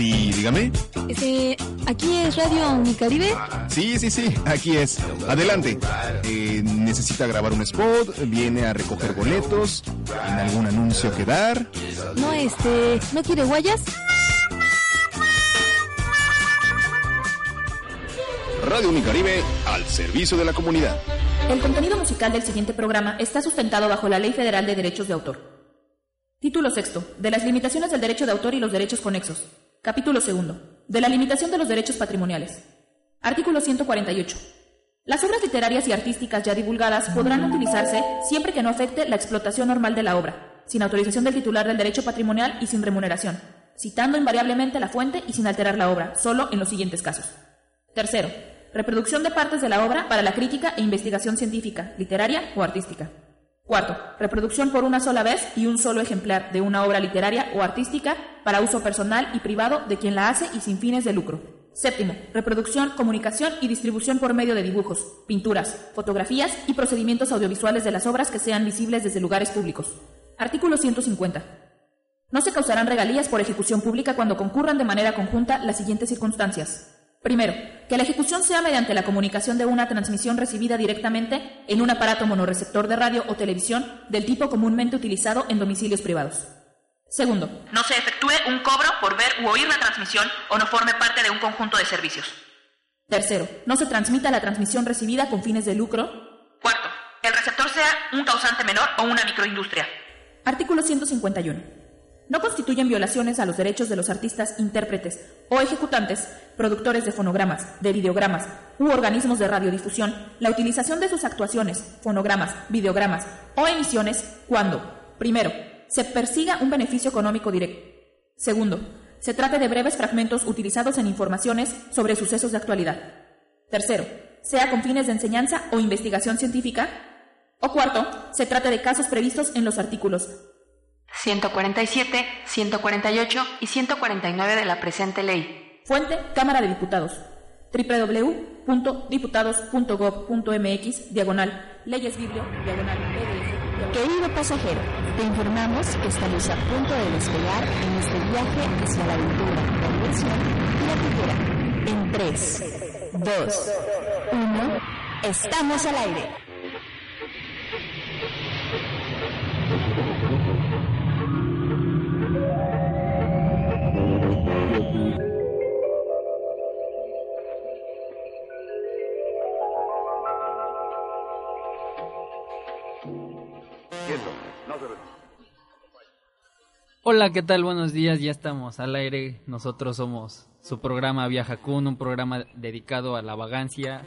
Sí, dígame. Este, ¿aquí es Radio Unicaribe? Sí, sí, sí, aquí es. Adelante. Eh, ¿Necesita grabar un spot? ¿Viene a recoger boletos? ¿En algún anuncio que dar? No, este, ¿no quiere guayas? Radio Unicaribe al servicio de la comunidad. El contenido musical del siguiente programa está sustentado bajo la Ley Federal de Derechos de Autor. Título sexto. De las limitaciones del derecho de autor y los derechos conexos. Capítulo segundo. De la limitación de los derechos patrimoniales. Artículo 148. Las obras literarias y artísticas ya divulgadas podrán utilizarse siempre que no afecte la explotación normal de la obra, sin autorización del titular del derecho patrimonial y sin remuneración, citando invariablemente la fuente y sin alterar la obra, solo en los siguientes casos. Tercero, reproducción de partes de la obra para la crítica e investigación científica, literaria o artística. Cuarto, reproducción por una sola vez y un solo ejemplar de una obra literaria o artística para uso personal y privado de quien la hace y sin fines de lucro. Séptimo, reproducción, comunicación y distribución por medio de dibujos, pinturas, fotografías y procedimientos audiovisuales de las obras que sean visibles desde lugares públicos. Artículo 150. No se causarán regalías por ejecución pública cuando concurran de manera conjunta las siguientes circunstancias. Primero, que la ejecución sea mediante la comunicación de una transmisión recibida directamente en un aparato monorreceptor de radio o televisión del tipo comúnmente utilizado en domicilios privados. Segundo, no se efectúe un cobro por ver u oír la transmisión o no forme parte de un conjunto de servicios. Tercero, no se transmita la transmisión recibida con fines de lucro. Cuarto, el receptor sea un causante menor o una microindustria. Artículo 151 no constituyen violaciones a los derechos de los artistas intérpretes o ejecutantes, productores de fonogramas, de videogramas u organismos de radiodifusión, la utilización de sus actuaciones, fonogramas, videogramas o emisiones cuando, primero, se persiga un beneficio económico directo. Segundo, se trate de breves fragmentos utilizados en informaciones sobre sucesos de actualidad. Tercero, sea con fines de enseñanza o investigación científica. O cuarto, se trate de casos previstos en los artículos 147, 148 y 149 de la presente ley. Fuente, Cámara de Diputados. www.diputados.gov.mx, diagonal, leyes biblio, diagonal, Querido pasajero, te informamos que estamos a punto de despegar en este viaje hacia la aventura, la diversión y la cultura. En 3, 2, 1, estamos al aire. Hola, ¿qué tal? Buenos días, ya estamos al aire. Nosotros somos su programa Viaja Kun, un programa dedicado a la vagancia,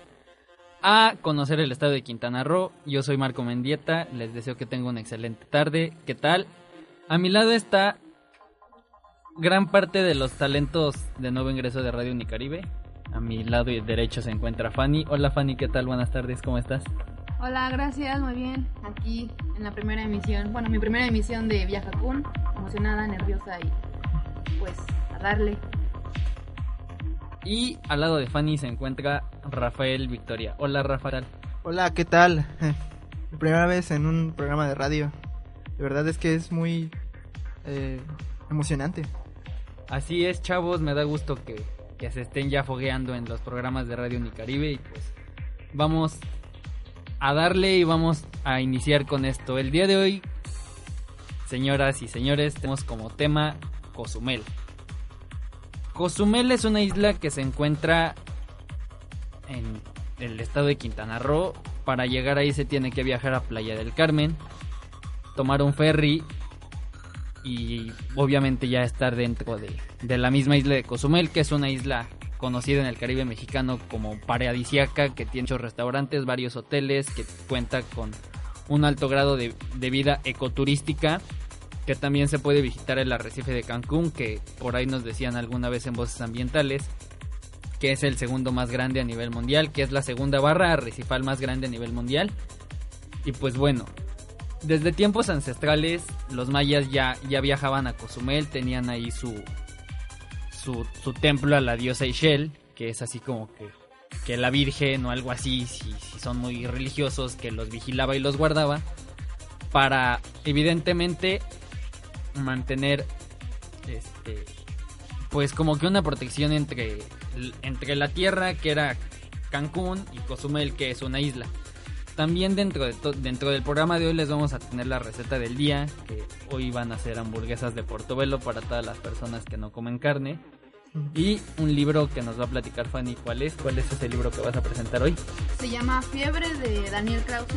a conocer el estado de Quintana Roo. Yo soy Marco Mendieta, les deseo que tengan una excelente tarde. ¿Qué tal? A mi lado está gran parte de los talentos de nuevo ingreso de Radio Unicaribe. A mi lado derecho se encuentra Fanny. Hola Fanny, ¿qué tal? Buenas tardes, ¿cómo estás? Hola, gracias, muy bien. Aquí en la primera emisión, bueno, mi primera emisión de Viaja Kun, emocionada, nerviosa y pues a darle. Y al lado de Fanny se encuentra Rafael Victoria. Hola Rafael. Hola, ¿qué tal? Mi primera vez en un programa de radio. De verdad es que es muy eh, emocionante. Así es, chavos, me da gusto que, que se estén ya fogueando en los programas de Radio Unicaribe y pues vamos a darle y vamos a iniciar con esto. El día de hoy, señoras y señores, tenemos como tema Cozumel. Cozumel es una isla que se encuentra en el estado de Quintana Roo. Para llegar ahí se tiene que viajar a Playa del Carmen, tomar un ferry y obviamente ya estar dentro de, de la misma isla de Cozumel, que es una isla conocida en el Caribe mexicano como paradisiaca, que tiene muchos restaurantes, varios hoteles, que cuenta con un alto grado de, de vida ecoturística que también se puede visitar el arrecife de Cancún, que por ahí nos decían alguna vez en voces ambientales, que es el segundo más grande a nivel mundial, que es la segunda barra arrecifal más grande a nivel mundial. Y pues bueno, desde tiempos ancestrales los mayas ya, ya viajaban a Cozumel, tenían ahí su, su, templo a la diosa Ishel, que es así como que, que la Virgen o algo así, si, si son muy religiosos, que los vigilaba y los guardaba, para evidentemente mantener este pues como que una protección entre entre la tierra que era Cancún y Cozumel que es una isla. También dentro de dentro del programa de hoy les vamos a tener la receta del día, que hoy van a ser hamburguesas de Portobelo para todas las personas que no comen carne. Y un libro que nos va a platicar Fanny, ¿cuál es? ¿Cuál es ese libro que vas a presentar hoy? Se llama Fiebre de Daniel Krause.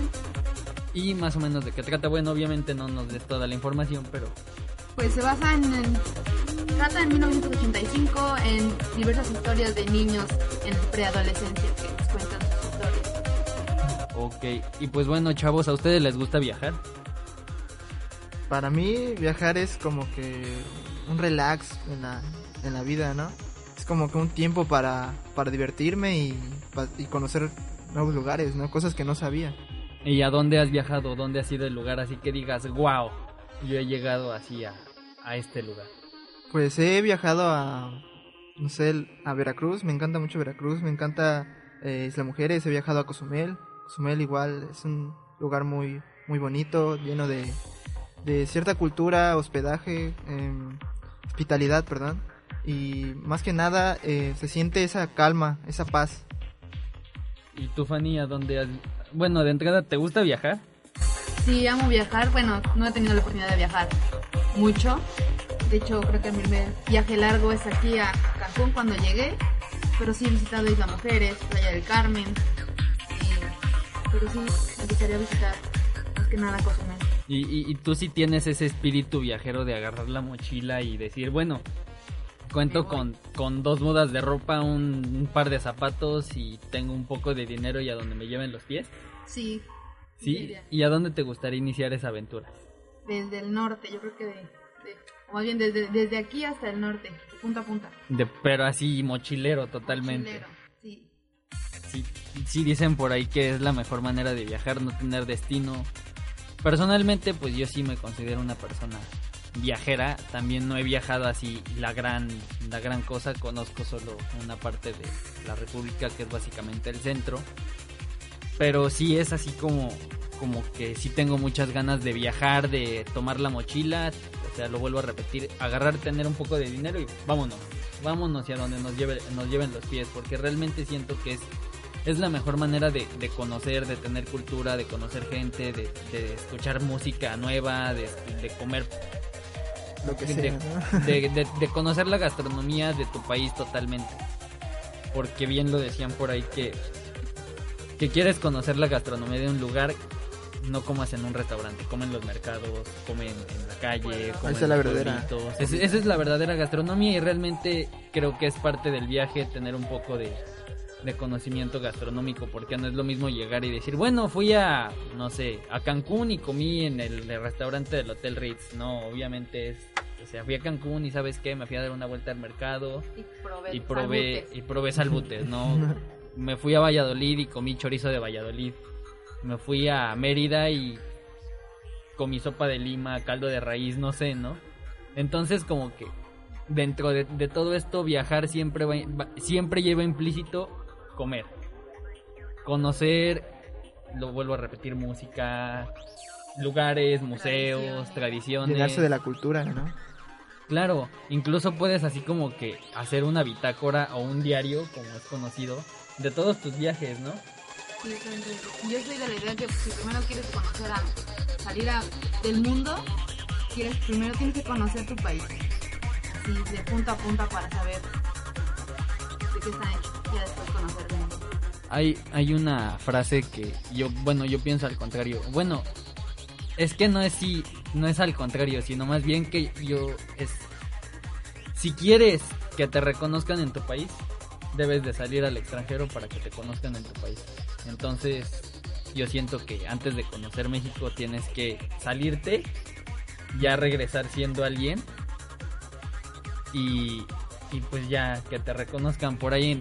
Y más o menos de qué trata. Bueno, obviamente no nos des toda la información, pero Pues se basa en, en- trata en 1985 en diversas historias de niños en preadolescencia que nos. Ok. Y pues bueno, chavos, ¿a ustedes les gusta viajar? Para mí viajar es como que un relax en la, en la vida, ¿no? Es como que un tiempo para, para divertirme y, y conocer nuevos lugares, ¿no? Cosas que no sabía. ¿Y a dónde has viajado? ¿Dónde ha sido el lugar así que digas, wow, yo he llegado así a, a este lugar? Pues he viajado a, no sé, a Veracruz, me encanta mucho Veracruz, me encanta eh, Isla Mujeres, he viajado a Cozumel. Cozumel igual es un lugar muy, muy bonito, lleno de, de cierta cultura, hospedaje, em, hospitalidad, perdón. Y más que nada eh, se siente esa calma, esa paz. ¿Y tú, Fanny, a dónde has...? Bueno, de entrada, ¿te gusta viajar? Sí, amo viajar. Bueno, no he tenido la oportunidad de viajar mucho. De hecho, creo que mi primer viaje largo es aquí a Cancún cuando llegué. Pero sí he visitado Isla Mujeres, Playa del Carmen. Pero sí, me gustaría visitar más que nada Cozumel. Y, y, y tú sí tienes ese espíritu viajero de agarrar la mochila y decir, bueno, cuento con, con dos mudas de ropa, un, un par de zapatos y tengo un poco de dinero y a donde me lleven los pies. Sí. ¿Sí? ¿Y a dónde te gustaría iniciar esa aventura? Desde el norte, yo creo que de... de- o más bien desde, desde aquí hasta el norte, de punta a punta. De, pero así mochilero totalmente. Mochilero, sí. Sí, sí dicen por ahí que es la mejor manera de viajar, no tener destino. Personalmente, pues yo sí me considero una persona viajera. También no he viajado así la gran, la gran cosa. Conozco solo una parte de la República, que es básicamente el centro. Pero sí es así como, como que sí tengo muchas ganas de viajar, de tomar la mochila. O sea, lo vuelvo a repetir, agarrar, tener un poco de dinero y vámonos. Vámonos hacia donde nos, lleve, nos lleven los pies. Porque realmente siento que es es la mejor manera de, de conocer, de tener cultura, de conocer gente, de, de escuchar música nueva, de, de comer, Lo que de, sea, ¿no? de, de- de conocer la gastronomía de tu país totalmente. Porque bien lo decían por ahí que, que quieres conocer la gastronomía de un lugar, no comas en un restaurante, comen en los mercados, comen en la calle, comen Esa es la en verdadera. pueblitos. Es- esa es la verdadera gastronomía y realmente creo que es parte del viaje tener un poco de, de conocimiento gastronómico, porque no es lo mismo llegar y decir, bueno, fui a, no sé, a Cancún y comí en el, el restaurante del Hotel Ritz. No, obviamente es, o sea, fui a Cancún y sabes qué, me fui a dar una vuelta al mercado Y probé, y probé, salbutes. y probé salbutes, ¿no? me fui a Valladolid y comí chorizo de Valladolid. Me fui a Mérida y comí sopa de lima, caldo de raíz, no sé, ¿no? Entonces como que dentro de, de todo esto viajar siempre va- va- siempre lleva implícito comer, conocer, lo vuelvo a repetir, música, lugares, museos, Tradiciones. Llenarse de la cultura, ¿no? Claro, incluso puedes así como que hacer una bitácora o un diario, como es conocido, de todos tus viajes, ¿no? Yo soy de la idea que si primero quieres conocer a salir a- del mundo, quieres primero tienes que conocer tu país. Así de punta a punta para saber de qué está hecho. Después conocer. Hay, hay una frase que yo, bueno, yo pienso al contrario. Bueno, es que no es si, no es al contrario, sino más bien que yo es si quieres que te reconozcan en tu país, debes de salir al extranjero para que te conozcan en tu país. Entonces, yo siento que antes de conocer México tienes que salirte, ya regresar siendo alguien y, y pues ya que te reconozcan por ahí.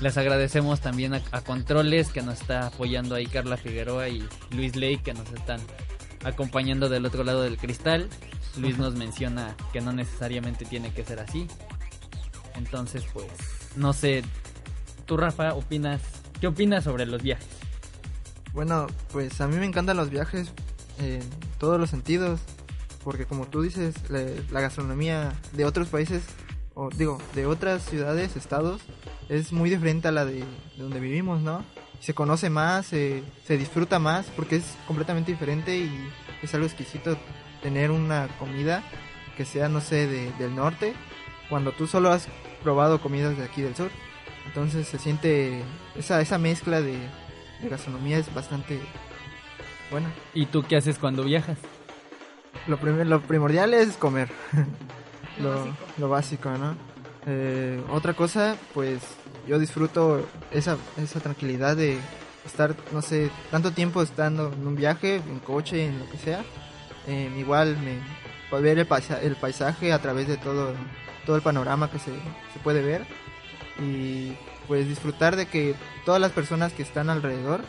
Les agradecemos también a, a Controles que nos está apoyando ahí Carla Figueroa y Luis Ley que nos están acompañando del otro lado del cristal. Luis nos menciona que no necesariamente tiene que ser así. Entonces, pues, no sé, tú Rafa, opinas, ¿qué opinas sobre los viajes? Bueno, pues a mí me encantan los viajes en todos los sentidos, porque como tú dices, la, la gastronomía de otros países, o digo, de otras ciudades, estados, es muy diferente a la de, de donde vivimos, ¿no? Se conoce más, se, se disfruta más, porque es completamente diferente y es algo exquisito tener una comida que sea, no sé, de, del norte, cuando tú solo has probado comidas de aquí del sur. Entonces se siente esa, esa mezcla de, de gastronomía es bastante buena. ¿Y tú qué haces cuando viajas? Lo, prim- lo primordial es comer. Lo lo, básico. lo básico, ¿no? Eh, otra cosa, pues yo disfruto esa, esa tranquilidad de estar, no sé, tanto tiempo estando en un viaje, en coche, en lo que sea. Eh, igual me puedo ver el, paisa- el paisaje a través de todo, todo el panorama que se, se puede ver. Y pues disfrutar de que todas las personas que están alrededor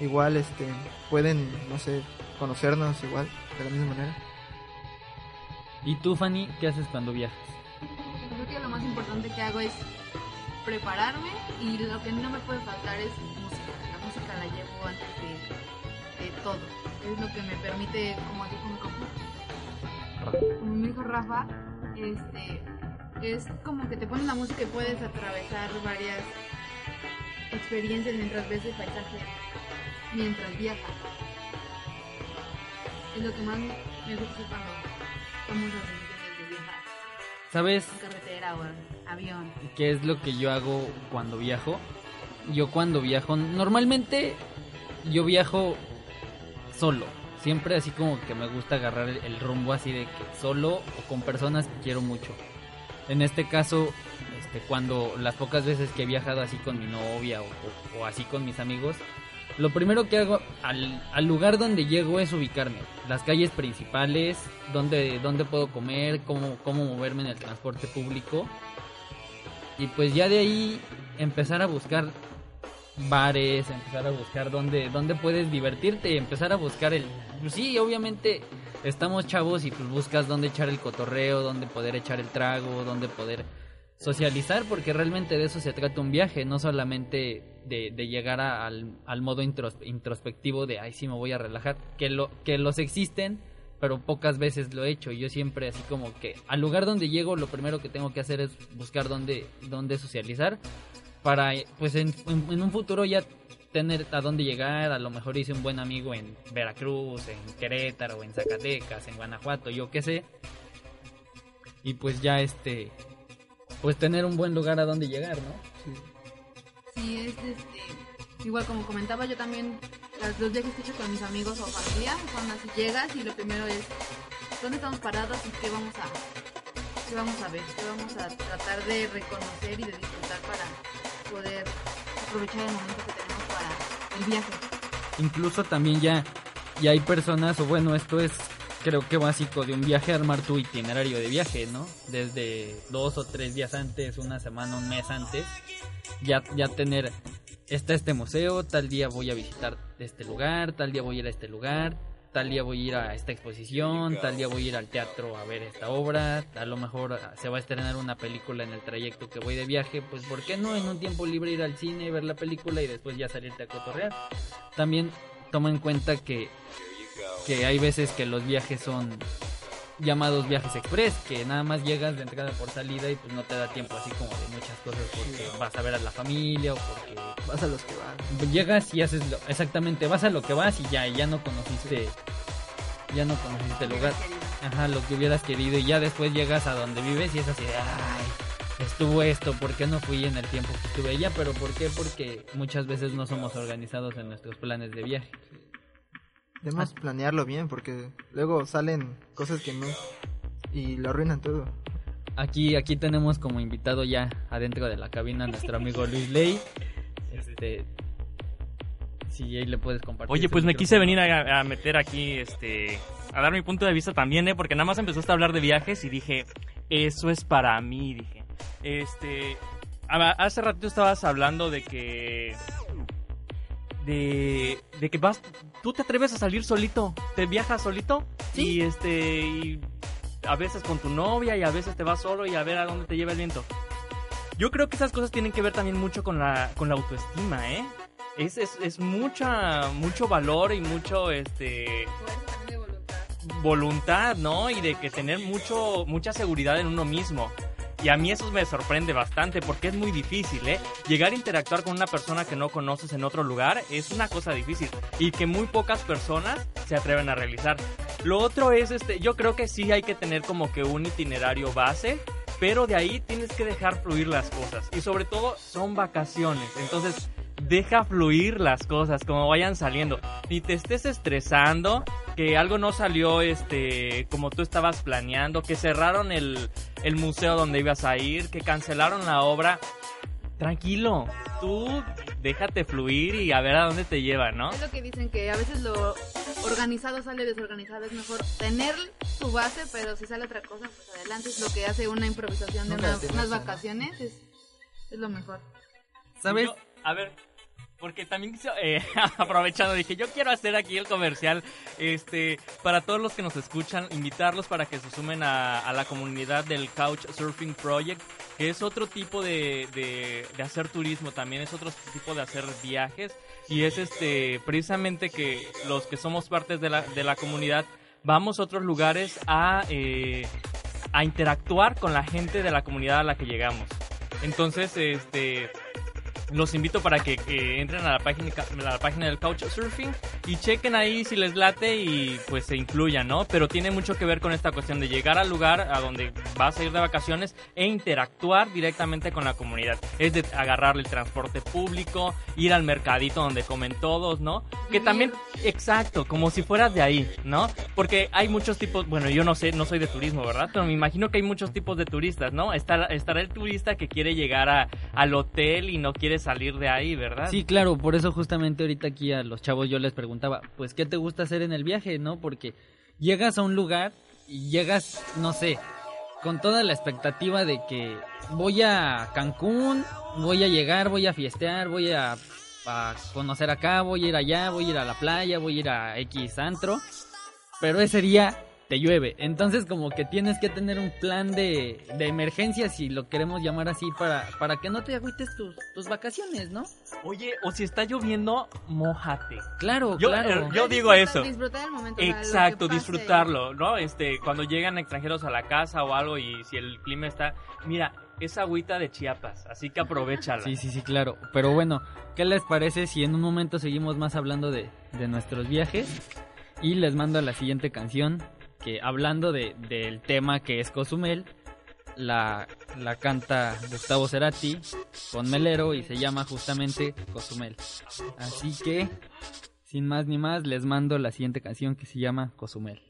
igual este pueden, no sé, conocernos igual de la misma manera. ¿Y tú, Fanny, qué haces cuando viajas? Más importante que hago es prepararme y lo que no me puede faltar es música. La música la llevo antes de, todo. Es lo que me permite, como dijo mi compa- como me dijo Rafa, este, es como que te pones la música y puedes atravesar varias experiencias mientras ves el paisaje, mientras viajas. Es lo que más me gusta cuando de viajar ¿Sabes carretera o avión. qué es lo que yo hago cuando viajo? Yo cuando viajo, normalmente yo viajo solo. Siempre así como que me gusta agarrar el, el rumbo así de que solo o con personas que quiero mucho. En este caso, este, cuando las pocas veces que he viajado así con mi novia o, o- o así con mis amigos, lo primero que hago al, al lugar donde llego es ubicarme. Las calles principales, dónde, dónde puedo comer, cómo, cómo moverme en el transporte público. Y pues ya de ahí empezar a buscar bares, empezar a buscar dónde, dónde puedes divertirte, empezar a buscar el... Pues sí, obviamente estamos chavos y pues buscas dónde echar el cotorreo, dónde poder echar el trago, dónde poder socializar, porque realmente de eso se trata un viaje, no solamente de, de llegar a- al, al modo intros- introspectivo de, ay, sí me voy a relajar, que, lo, que los existen, pero pocas veces lo he hecho. Yo siempre así como que al lugar donde llego, lo primero que tengo que hacer es buscar dónde, dónde socializar para, pues en, en- en un futuro ya tener a dónde llegar. A lo mejor hice un buen amigo en Veracruz, en Querétaro, en Zacatecas, en Guanajuato, yo qué sé. Y pues ya este, pues tener un buen lugar a donde llegar, ¿no? Sí, es este. Igual como comentaba, yo también. las- Los viajes que he hecho con mis amigos o familia son así: llegas y lo primero es. ¿Dónde estamos parados y qué vamos a. qué vamos a ver? ¿Qué vamos a tratar de reconocer y de disfrutar para poder aprovechar el momento que tenemos para el viaje? Incluso también ya, ya hay personas, o bueno, esto es creo que básico de un viaje, armar tu itinerario de viaje, ¿no? Desde dos o tres días antes, una semana, un mes antes, ya, ya tener, está este museo, tal día voy a visitar este lugar, tal día voy a ir a este lugar, tal día voy a ir a esta exposición, tal día voy a ir al teatro a ver esta obra, a lo mejor ah, se va a estrenar una película en el trayecto que voy de viaje, pues ¿por qué no en un tiempo libre ir al cine, ver la película y después ya salirte a cotorrear? También toma en cuenta que, que hay veces que los viajes son llamados viajes express, que nada más llegas de entrada por salida y pues no te da tiempo así como de muchas cosas porque vas a ver a la familia o porque Vas a los que van. llegas y haces lo, exactamente, vas a lo que vas y ya, y ya no conociste, ya no conociste el lugar, ajá, lo que hubieras querido y ya después llegas a donde vives y es así de, ay, estuvo esto, ¿por qué no fui en el tiempo que estuve allá? Pero ¿por qué? Porque muchas veces no somos organizados en nuestros planes de viaje. Debemos planearlo bien porque luego salen cosas que no y lo arruinan todo. Aquí, aquí tenemos como invitado ya adentro de la cabina a nuestro amigo Luis Ley. Este, Sí, ahí le puedes compartir. Oye, pues me quise venir a, a meter aquí, este, a dar mi punto de vista también, ¿eh? Porque nada más empezaste a hablar de viajes y dije, eso es para mí, dije. Este, hace ratito estabas hablando de que, de, de que vas, tú te atreves a salir solito, te viajas solito y este, y a veces con tu novia y a veces te vas solo y a ver a dónde te lleva el viento. Yo creo que esas cosas tienen que ver también mucho con la, con la autoestima, ¿eh? Es, es, es mucha, mucho valor y mucho, este, Fuerza de voluntad. voluntad, ¿no? Y de que tener mucho, mucha seguridad en uno mismo. Y a mí eso me sorprende bastante porque es muy difícil, ¿eh? Llegar a interactuar con una persona que no conoces en otro lugar es una cosa difícil y que muy pocas personas se atreven a realizar. Lo otro es, este, yo creo que sí hay que tener como que un itinerario base, pero de ahí tienes que dejar fluir las cosas. Y sobre todo son vacaciones, entonces deja fluir las cosas como vayan saliendo. Ni te estés estresando, que algo no salió este como tú estabas planeando, que cerraron el, el museo donde ibas a ir, que cancelaron la obra. Tranquilo, tú déjate fluir y a ver a dónde te lleva, ¿no? Es lo que dicen que a veces lo organizado sale desorganizado. Es mejor tener tu base, pero si sale otra cosa, pues adelante. Es lo que hace una improvisación de una- unas vacaciones. Es, es lo mejor. ¿Sabes? Yo- a ver, porque también eh, aprovechando dije, yo quiero hacer aquí el comercial, este, para todos los que nos escuchan, invitarlos para que se sumen a, a la comunidad del Couchsurfing Project, que es otro tipo de, de, de hacer turismo, también es otro tipo de hacer viajes, y es este, precisamente que los que somos partes de la, de la comunidad vamos a otros lugares a, eh, a interactuar con la gente de la comunidad a la que llegamos. Entonces, este, los invito para que eh, entren a la página, a la página del Couchsurfing y chequen ahí si les late y pues se incluyan, ¿no? Pero tiene mucho que ver con esta cuestión de llegar al lugar a donde vas a ir de vacaciones e interactuar directamente con la comunidad. Es de agarrarle el transporte público, ir al mercadito donde comen todos, ¿no? Que también, exacto, como si fueras de ahí, ¿no? Porque hay muchos tipos, bueno, yo no sé, no soy de turismo, ¿verdad? Pero me imagino que hay muchos tipos de turistas, ¿no? Está, estará el turista que quiere llegar a, al hotel y no quiere salir de ahí, ¿verdad? Sí, claro, por eso justamente ahorita aquí a los chavos yo les preguntaba, pues, ¿qué te gusta hacer en el viaje, no? Porque llegas a un lugar y llegas, no sé, con toda la expectativa de que voy a Cancún, voy a llegar, voy a fiestear, voy a, a conocer acá, voy a ir allá, voy a ir a la playa, voy a ir a X antro, pero ese día te llueve. Entonces como que tienes que tener un plan de, de emergencia, si lo queremos llamar así, para, para que no te agüites tus, tus vacaciones, ¿no? Oye, o si está lloviendo, mojate. Claro, Yo, claro. eh, yo digo eso. Disfrutar el momento. Exacto, disfrutarlo, ¿no? Este, cuando llegan extranjeros a la casa o algo y si el clima está, mira, es agüita de Chiapas, así que aprovechala. Sí, sí, sí, claro. Pero bueno, ¿qué les parece si en un momento seguimos más hablando de, de nuestros viajes? Y les mando la siguiente canción, que hablando de, del tema que es Cozumel, la, la canta Gustavo Cerati con Melero y se llama justamente Cozumel. Así que, sin más ni más, les mando la siguiente canción que se llama Cozumel.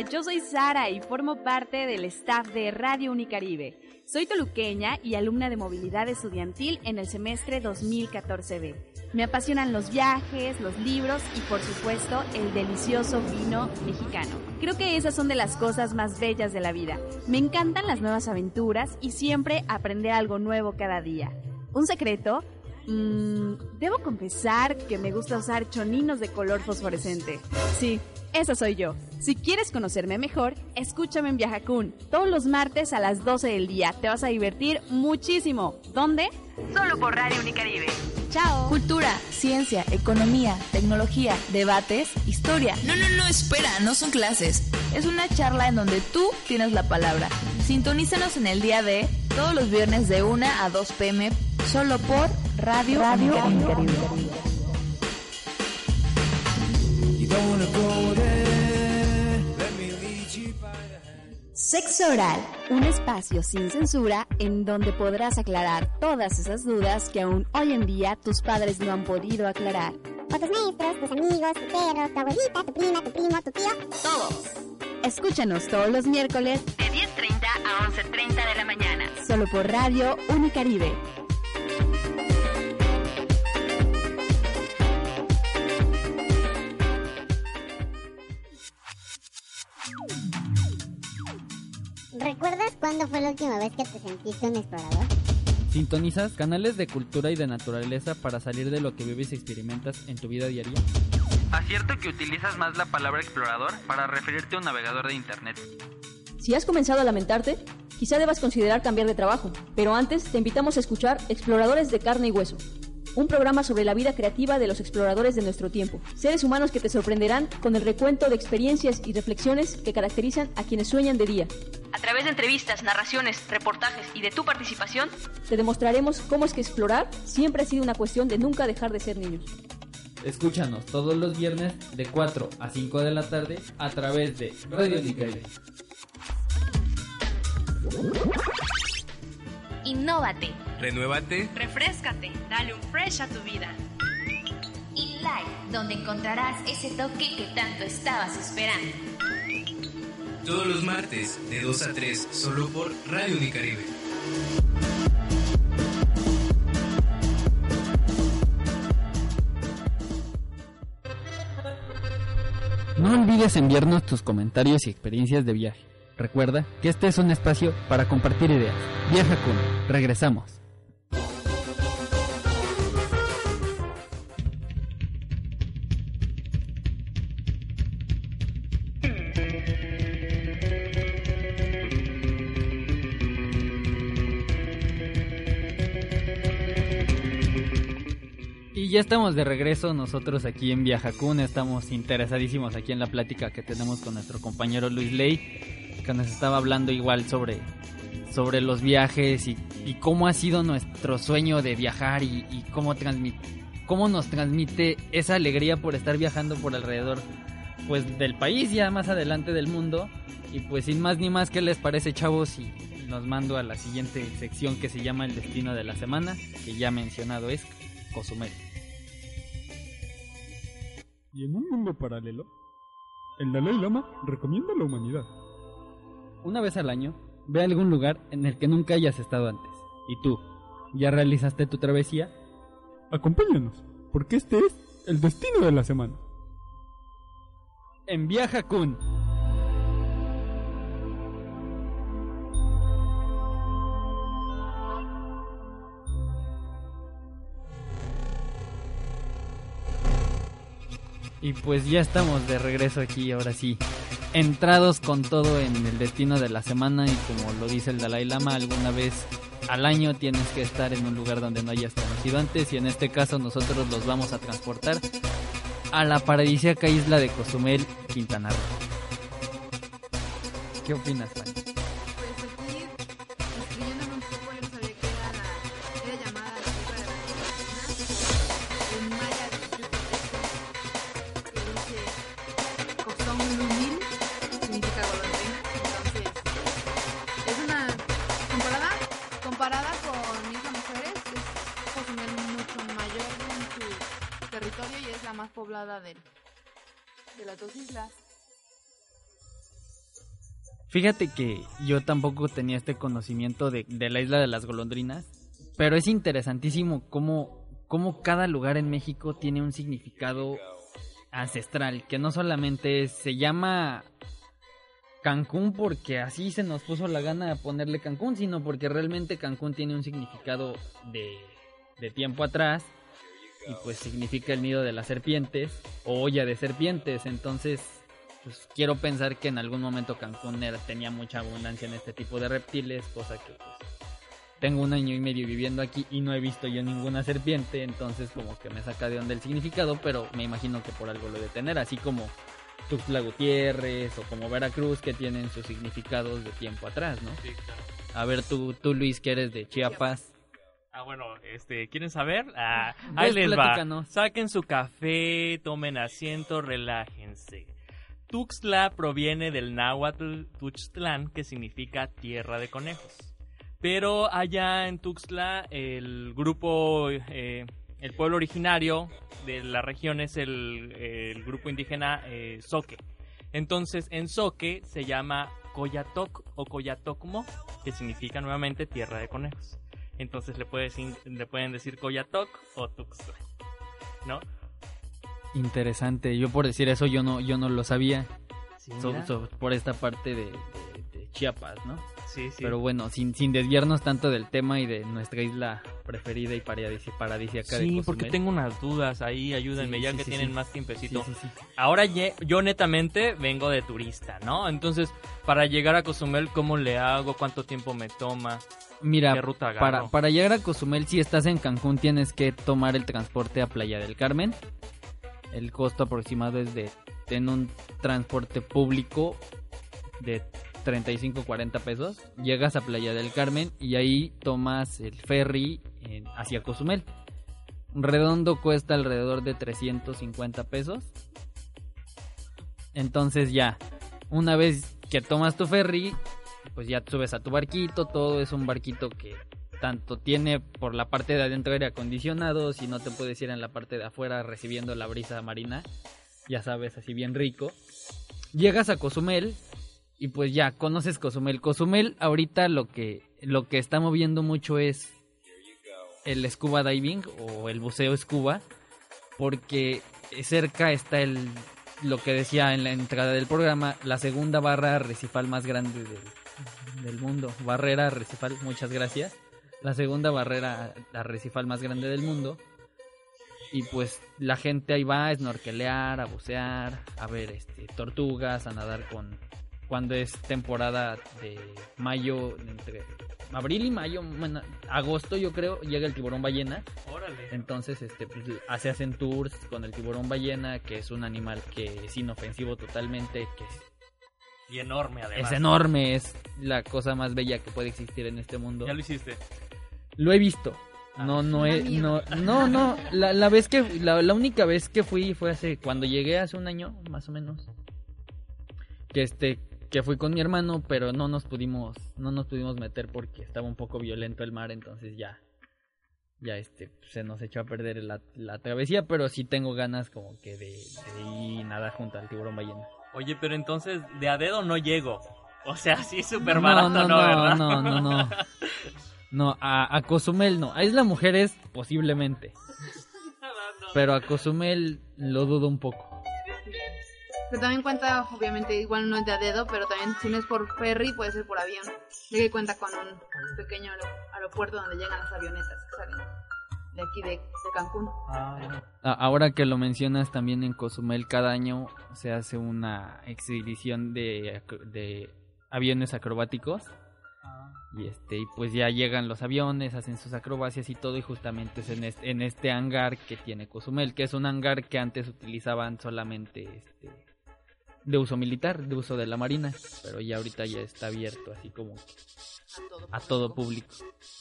Yo soy Sara y formo parte del staff de Radio Unicaribe. Soy toluqueña y alumna de movilidad estudiantil en el semestre 2014B. Me apasionan los viajes, los libros y por supuesto el delicioso vino mexicano. Creo que esas son de las cosas más bellas de la vida. Me encantan las nuevas aventuras y siempre aprender algo nuevo cada día. ¿Un secreto? Mm, debo confesar que me gusta usar choninos de color fosforescente. Sí, esa soy yo. Si quieres conocerme mejor, escúchame en Viajacún. Todos los martes a las 12 del día. Te vas a divertir muchísimo. ¿Dónde? Solo por Radio Unicaribe. Chao. Cultura, ciencia, economía, tecnología, debates, historia. No, no, no, espera, no son clases. Es una charla en donde tú tienes la palabra. Sintonízanos en el día de todos los viernes de 1 a 2 pm solo por Radio, Radio Unicaribe. Sexo oral. Un espacio sin censura en donde podrás aclarar todas esas dudas que aún hoy en día tus padres no han podido aclarar. O tus maestros, tus amigos, tu perro, tu abuelita, tu prima, tu primo, tu tío. Todos. Escúchanos todos los miércoles de 10.30 a 11.30 de la mañana. Solo por Radio Unicaribe. ¿Recuerdas cuándo fue la última vez que te sentiste un explorador? ¿Sintonizas canales de cultura y de naturaleza para salir de lo que vives y experimentas en tu vida diaria? Acierto que utilizas más la palabra explorador para referirte a un navegador de internet. Si has comenzado a lamentarte, quizá debas considerar cambiar de trabajo, pero antes te invitamos a escuchar Exploradores de Carne y Hueso, un programa sobre la vida creativa de los exploradores de nuestro tiempo, seres humanos que te sorprenderán con el recuento de experiencias y reflexiones que caracterizan a quienes sueñan de día. A través de entrevistas, narraciones, reportajes y de tu participación, Te demostraremos cómo es que explorar siempre ha sido una cuestión de nunca dejar de ser niños. Escúchanos todos los viernes de 4 a 5 de la tarde a través de Radio Unicaribe. Innóvate, Renuévate. refrescate, dale un fresh a tu vida. Y Live, donde encontrarás ese toque que tanto estabas esperando. Todos los martes de 2 a 3 solo por Radio Unicaribe. No olvides enviarnos tus comentarios y experiencias de viaje. Recuerda que este es un espacio para compartir ideas. Viaja con, regresamos. Y ya estamos de regreso nosotros aquí en Viajacún, estamos interesadísimos aquí en la plática que tenemos con nuestro compañero Luis Ley que nos estaba hablando igual sobre, sobre los viajes y, y cómo ha sido nuestro sueño de viajar y, y cómo, transmit- cómo nos transmite esa alegría por estar viajando por alrededor pues del país, ya más adelante del mundo. Y pues sin más ni más, ¿qué les parece chavos? Y nos mando a la siguiente sección que se llama El Destino de la Semana, que ya mencionado es Cozumel. Y en un mundo paralelo, el Dalai Lama recomienda a la humanidad. Una vez al año, ve a algún lugar en el que nunca hayas estado antes. ¿Y tú? ¿Ya realizaste tu travesía? Acompáñanos, porque este es el destino de la semana. En Viaja Kun. Y pues ya estamos de regreso aquí, ahora sí. Entrados con todo en el destino de la semana y como lo dice el Dalai Lama, alguna vez al año tienes que estar en un lugar donde no hayas conocido antes y en este caso nosotros los vamos a transportar a la paradisíaca isla de Cozumel, Quintana Roo. ¿Qué opinas, Fanny? De las dos islas. Fíjate que yo tampoco tenía este conocimiento de, la isla de las golondrinas, pero es interesantísimo cómo, cómo cada lugar en México tiene un significado ancestral, que no solamente se llama Cancún porque así se nos puso la gana de ponerle Cancún, sino porque realmente Cancún tiene un significado de tiempo atrás y pues significa el nido de las serpientes o olla de serpientes, entonces pues quiero pensar que en algún momento Cancún era- tenía mucha abundancia en este tipo de reptiles, cosa que pues tengo un año y medio viviendo aquí y no he visto yo ninguna serpiente, entonces como que me saca de onda el significado, pero me imagino que por algo lo de tener, así como Tuxtla Gutiérrez o como Veracruz que tienen sus significados de tiempo atrás, ¿no? Sí, claro. A ver tú, tú Luis que eres de Chiapas, Ah, bueno, este, ¿quieren saber? Ah, Pues, ahí les va. Saquen su café, tomen asiento, relájense. Tuxtla proviene del náhuatl Tuxtlán, que significa tierra de conejos. Pero allá en Tuxtla, el grupo, eh, el pueblo originario de la región es el, el grupo indígena eh, Soque. Entonces, en Soque se llama Coyatoc o Coyatocmo, que significa nuevamente tierra de conejos. Entonces le, puede decir- le pueden decir Coyatoc o Tuxtla, ¿no? interesante, yo por decir eso yo no, yo no lo sabía, So- so- por esta parte de, de- de Chiapas, ¿no? Sí, sí. Pero bueno, sin, sin desviarnos tanto del tema y de nuestra isla preferida y paradisi- paradisíaca de Sí, Cozumel. porque tengo unas dudas ahí, ayúdenme, Sí, ya sí, que sí, tienen sí. más tiempecito. Sí, sí, sí. Ahora yo netamente vengo de turista, ¿no? Entonces, para llegar a Cozumel, ¿cómo le hago? ¿Cuánto tiempo me toma? Mira, ¿Qué ruta para, para llegar a Cozumel, si estás en Cancún, tienes que tomar el transporte a Playa del Carmen. El costo aproximado es de en un transporte público de 35-40 pesos. Llegas a Playa del Carmen y ahí tomas el ferry hacia Cozumel. Redondo cuesta alrededor de 350 pesos. Entonces ya, una vez que tomas tu ferry, pues ya subes a tu barquito, todo es un barquito que tanto tiene por la parte de adentro aire acondicionado, si no te puedes ir en la parte de afuera recibiendo la brisa marina, ya sabes, así bien rico. Llegas a Cozumel y pues ya conoces Cozumel. Cozumel ahorita lo que lo que está moviendo mucho es el scuba diving o el buceo scuba porque cerca está el lo que decía en la entrada del programa, la segunda barra arrecifal más grande del, mundo. Barrera arrecifal, muchas gracias. La segunda barrera arrecifal más grande del mundo. Y pues la gente ahí va a snorkelear, a bucear, a ver este, tortugas, a nadar con, cuando es temporada de mayo, entre abril y mayo, bueno, agosto yo creo, llega el tiburón ballena. Órale. Entonces, este, pues, se hacen tours con el tiburón ballena, que es un animal que es inofensivo totalmente, que es, Y enorme, además. es enorme, es la cosa más bella que puede existir en este mundo. Ya lo hiciste. Lo he visto. No, no, he, no, no, no, la, la vez que, la, la única vez que fui fue hace, cuando llegué hace un año, más o menos. Que este, que fui con mi hermano, pero no nos pudimos, no nos pudimos meter porque estaba un poco violento el mar, entonces ya, ya este, se nos echó a perder la, la travesía, pero sí tengo ganas como que de, de ir nada junto al tiburón ballena. Oye, pero entonces, de a dedo no llego. O sea, sí, súper barato, no, ¿no, no, verdad? no, no, no. No, a, a Cozumel no. A Isla Mujeres posiblemente. Pero a Cozumel lo dudo un poco. Pero también cuenta, obviamente, igual no es de a dedo, pero también si no es por ferry, puede ser por avión. Ya que cuenta con un pequeño aero- aeropuerto donde llegan las avionetas que salen de aquí de, de Cancún. A- Ahora que lo mencionas, también en Cozumel cada año se hace una exhibición de, acro- de aviones acrobáticos. Y este, y pues ya llegan los aviones, hacen sus acrobacias y todo, y justamente es en este, en este hangar que tiene Cozumel, que es un hangar que antes utilizaban solamente este, de uso militar, de uso de la marina, pero ya ahorita ya está abierto así como a todo público.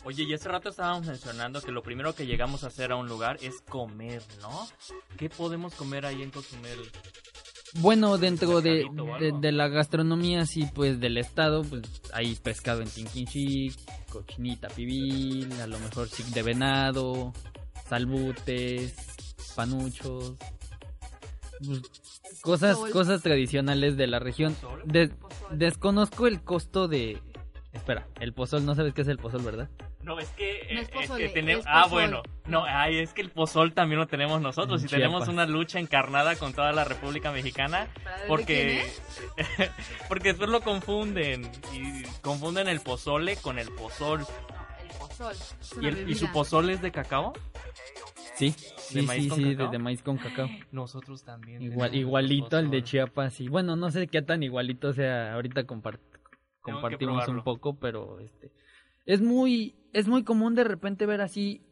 Oye, y hace rato estábamos mencionando que lo primero que llegamos a hacer a un lugar es comer, ¿no? ¿Qué podemos comer ahí en Cozumel? Bueno, dentro de, de, la gastronomía, sí, pues del estado, pues hay pescado en tinquinchic, cochinita pibil, a lo mejor chic de venado, salbutes, panuchos, cosas, cosas tradicionales de la región. De- desconozco el costo de... Espera, el pozol, no sabes qué es el pozol, ¿verdad? No, es que, No es eh, que tenemos... es Ah, bueno. No, ay, es que el pozol también lo tenemos nosotros. En y tenemos una lucha encarnada con toda la República Mexicana. Porque... porque después lo confunden. Y confunden el pozole con el pozol. Pozol. ¿Y, el- ¿Y su pozol es de cacao? Sí, ¿De sí, maíz sí, con sí, de, cacao? de maíz con cacao. Nosotros también. Igual, igualito al de pozol. Chiapas y bueno, no sé qué tan igualito sea, ahorita compart- compartimos un poco, pero este es muy es muy común de repente ver así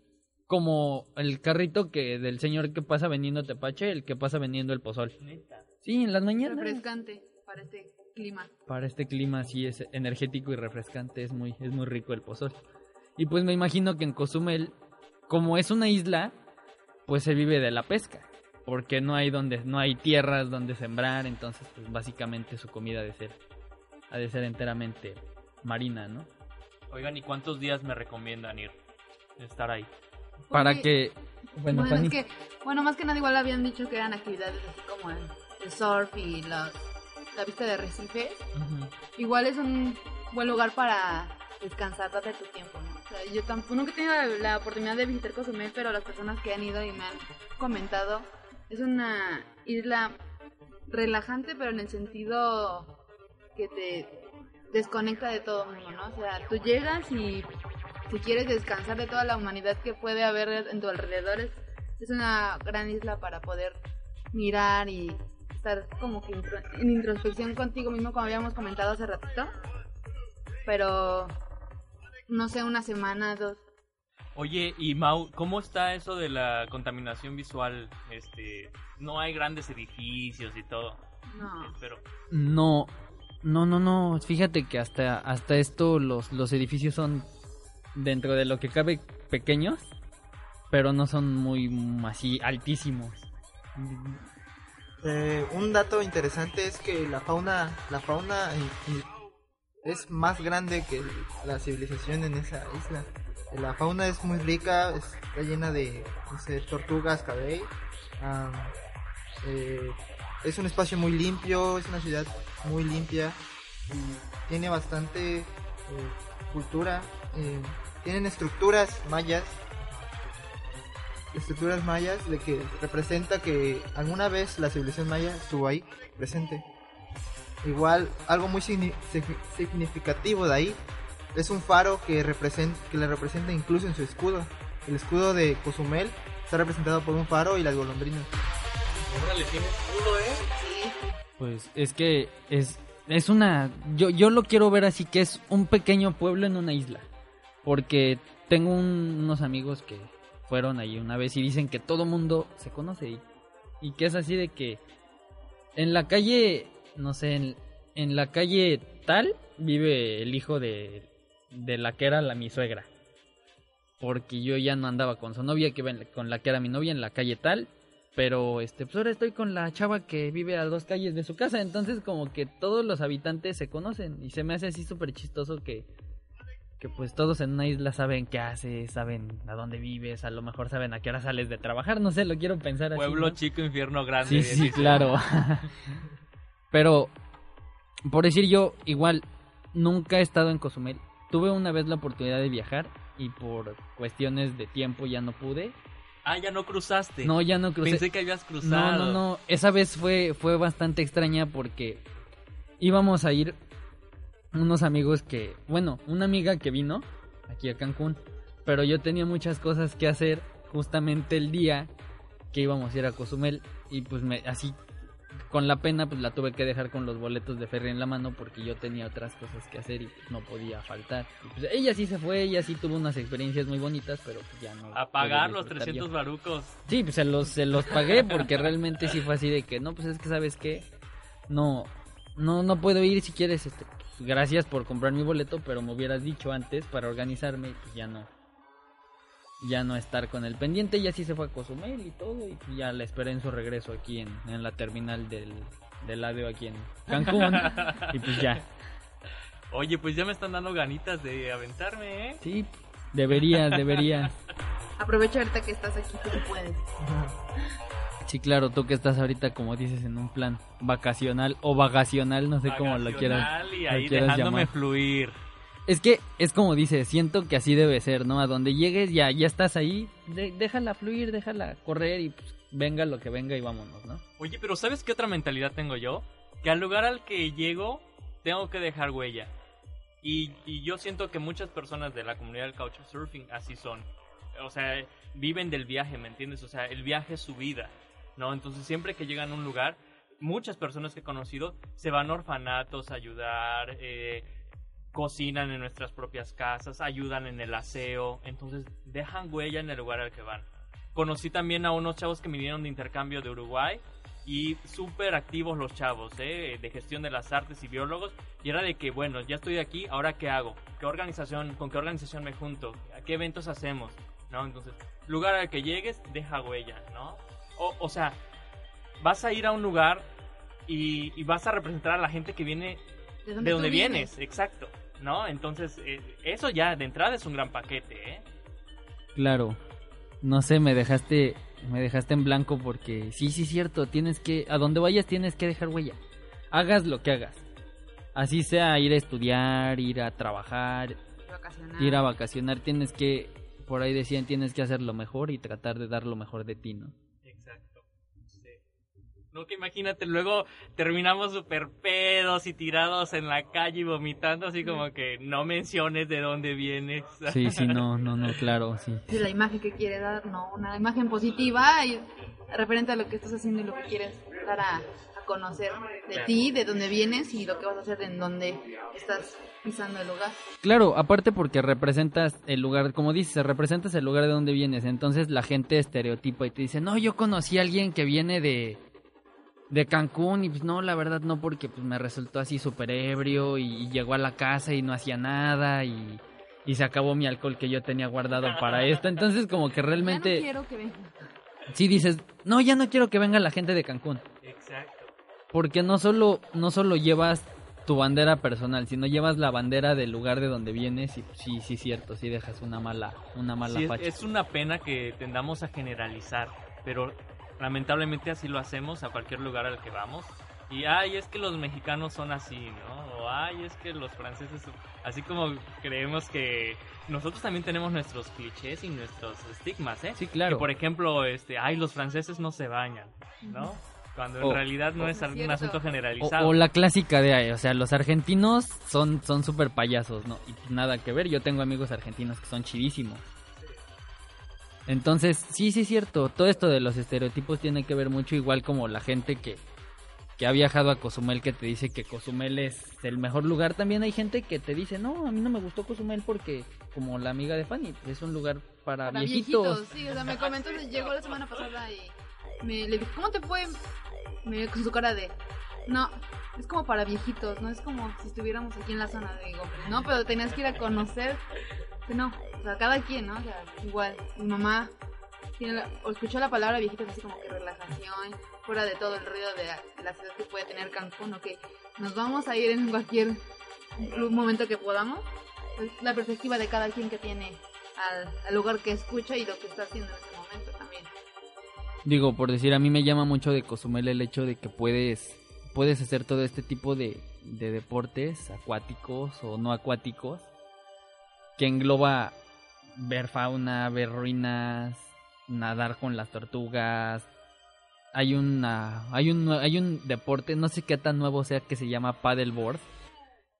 como el carrito que del señor que pasa vendiendo tepache, el que pasa vendiendo el pozol. Sí, en las mañanas. Refrescante para este clima. Para este clima sí es energético y refrescante, es muy es muy rico el pozol. Y pues me imagino que en Cozumel como es una isla, pues se vive de la pesca, porque no hay donde no hay tierras donde sembrar, entonces pues básicamente su comida ha de ser ha de ser enteramente marina, ¿no? Oigan, ¿y cuántos días me recomiendan ir? Estar ahí. Para Oye, que bueno, Bueno, Fanny, es que, bueno, más que nada igual habían dicho que eran actividades así como el, el surf y los- la vista de arrecifes. Igual es un buen lugar para descansar, darte tu tiempo, ¿no? Yo tampoco nunca he tenido la, la oportunidad de visitar Cozumel, pero las personas que han ido y me han comentado, es una isla relajante, pero en el sentido que te desconecta de todo el mundo, ¿no? O sea, tú llegas y si quieres descansar de toda la humanidad que puede haber en tu alrededor, es, es una gran isla para poder mirar y estar como que intro- en introspección contigo mismo, como habíamos comentado hace ratito. Pero, no sé, una semana, dos. Oye, y Mau, ¿cómo está eso de la contaminación visual? Este, no hay grandes edificios y todo. No. No no no no, fíjate que hasta hasta esto los los edificios son dentro de lo que cabe pequeños, pero no son muy mm, así altísimos. Eh, un dato interesante es que la fauna, la fauna es más grande que la civilización en esa isla. La fauna es muy rica, está llena de tortugas, cabey. eh, es un espacio muy limpio, es una ciudad muy limpia y tiene bastante eh, cultura. eh, tienen estructuras mayas estructuras mayas de que representa que alguna vez la civilización maya estuvo ahí presente. Igual algo muy signi- signi- significativo de ahí es un faro que representa que le representa incluso en su escudo. El escudo de Cozumel está representado por un faro y las golondrinas. Órale, tiene escudo, ¿eh? Pues es que es es una yo yo lo quiero ver así que es un pequeño pueblo en una isla porque tengo un- unos amigos que fueron ahí una vez y dicen que todo mundo se conoce y, y que es así de que en la calle no sé en, en la calle tal vive el hijo de de la que era la mi suegra porque yo ya no andaba con su novia que iba en con la que era mi novia en la calle tal pero este pues ahora estoy con la chava que vive a dos calles de su casa entonces como que todos los habitantes se conocen y se me hace así súper chistoso que que pues todos en una isla saben qué haces saben a dónde vives a lo mejor saben a qué hora sales de trabajar no sé lo quiero pensar así Pueblo ¿no? chico, infierno grande. Sí, sí, claro. Pero, por decir yo, igual, nunca he estado en Cozumel. Tuve una vez la oportunidad de viajar y por cuestiones de tiempo ya no pude. Ah, ya no cruzaste. No, ya no crucé. Pensé que habías cruzado. No, no, no. Esa vez fue, fue bastante extraña porque íbamos a ir unos amigos que, bueno, una amiga que vino aquí a Cancún, pero yo tenía muchas cosas que hacer justamente el día que íbamos a ir a Cozumel y pues me, así con la pena pues la tuve que dejar con los boletos de ferry en la mano porque yo tenía otras cosas que hacer y pues, no podía faltar. Y, pues, ella sí se fue, ella sí tuvo unas experiencias muy bonitas, pero pues, ya no. A pagar los disfrutar 300 yo. barucos. Sí, pues se los, se los pagué porque realmente sí fue así de que, no, pues es que sabes qué, no, no, no puedo ir si quieres, este, pues, gracias por comprar mi boleto, pero me hubieras dicho antes para organizarme y pues ya no, ya no estar con el pendiente, y así se fue a Cozumel y todo, y pues, ya la esperé en su regreso aquí en, en la terminal del, del ADO aquí en Cancún, y pues ya, Oye, pues ya me están dando ganitas de aventarme, ¿eh? sí, deberías, deberías. Aprovecha ahorita que estás aquí, que tú puedes. Sí, claro, tú que estás ahorita, como dices, en un plan vacacional o vagacional, no sé cómo lo quieras, Vacacional y lo ahí quieras dejándome llamar. fluir. Es que es como dice, siento que así debe ser, ¿no? A donde llegues ya ya estás ahí, de- déjala fluir, déjala correr y pues, venga lo que venga y vámonos, ¿no? Oye, pero ¿sabes qué otra mentalidad tengo yo? Que al lugar al que llego tengo que dejar huella. Y, y yo siento que muchas personas de la comunidad del couchsurfing así son. O sea, viven del viaje, ¿me entiendes? O sea, el viaje es su vida, ¿no? Entonces siempre que llegan a un lugar, muchas personas que he conocido se van a orfanatos a ayudar, eh, cocinan en nuestras propias casas, ayudan en el aseo, entonces dejan huella en el lugar al que van. Conocí también a unos chavos que vinieron de intercambio de Uruguay y súper activos los chavos, ¿eh? de gestión de las artes y biólogos. Y era de que, bueno, ya estoy aquí, ahora qué hago, qué organización, con qué organización me junto, a qué eventos hacemos, ¿no? Entonces, lugar al que llegues, deja huella, ¿no? O, o sea, vas a ir a un lugar y, y vas a representar a la gente que viene De de donde tú vienes, exacto, ¿no? Entonces, eh, eso ya de entrada es un gran paquete, ¿eh? Claro. No sé, me dejaste me dejaste en blanco porque sí, sí es cierto, tienes que a donde vayas tienes que dejar huella. Hagas lo que hagas. Así sea ir a estudiar, ir a trabajar, Vacacionar. ir a vacacionar, tienes que por ahí decían, tienes que hacer lo mejor y tratar de dar lo mejor de ti, ¿no? No, que imagínate, luego terminamos súper pedos y tirados en la calle y vomitando, así como que no menciones de dónde vienes. Sí, sí, no, no, no, claro, sí. Sí, la imagen que quiere dar, no, una imagen positiva y referente a lo que estás haciendo y lo que quieres dar a, a conocer de ti, de dónde vienes y lo que vas a hacer en donde estás pisando el lugar. Claro, aparte porque representas el lugar, como dices, representas el lugar de donde vienes, entonces la gente estereotipa y te dice, no, yo conocí a alguien que viene de, de Cancún y pues no, la verdad no, porque pues me resultó así súper ebrio y, y llegó a la casa y no hacía nada y, y se acabó mi alcohol que yo tenía guardado para esto, entonces como que Ya no realmente, quiero que venga. sí dices, no, ya no quiero que venga la gente de Cancún, Exacto. porque no solo, no solo llevas tu bandera personal, sino llevas la bandera del lugar de donde vienes y pues, sí, sí, cierto, sí dejas una mala, una mala Sí, es, facha. es una pena que tendamos a generalizar, pero lamentablemente así lo hacemos a cualquier lugar al que vamos. Y ay, es que los mexicanos son así, ¿no? O ay, es que los franceses son... Así como creemos que nosotros también tenemos nuestros clichés y nuestros estigmas, ¿eh? Sí, claro. Que por ejemplo, este, ay, los franceses no se bañan, ¿no? Cuando en O- realidad no es algún cierto. asunto generalizado. o la clásica de, ahí, o sea, los argentinos son son súper payasos, ¿no? Y nada que ver, yo tengo amigos argentinos que son chidísimos. Entonces, sí, sí es cierto, todo esto de los estereotipos tiene que ver mucho igual como la gente que que ha viajado a Cozumel que te dice que Cozumel es el mejor lugar. También hay gente que te dice, no, a mí no me gustó Cozumel porque, como la amiga de Fanny, es un lugar para, Para viejitos. viejitos, sí, o sea, me comentó, llegó la semana pasada y me le dije, ¿cómo te fue? Me con su cara de, no, es como para viejitos, no es como si estuviéramos aquí en la zona. Digo, no, pero tenías que ir a conocer, no, o sea, cada quien, ¿no? O sea, igual, mi mamá tiene la- escuchó la palabra viejitos así como que relajación, fuera de todo el ruido de la, ciudad que puede tener Cancún, o que nos vamos a ir en cualquier momento que podamos. Es la perspectiva de cada quien que tiene al, lugar que escucha y lo que está haciendo en ese momento también. Digo, por decir, a mí me llama mucho de Cozumel el hecho de que puedes, puedes hacer todo este tipo de deportes acuáticos o no acuáticos, que engloba ver fauna, ver ruinas, nadar con las tortugas. Hay una, hay un, hay un deporte, no sé qué tan nuevo sea, que se llama paddleboard,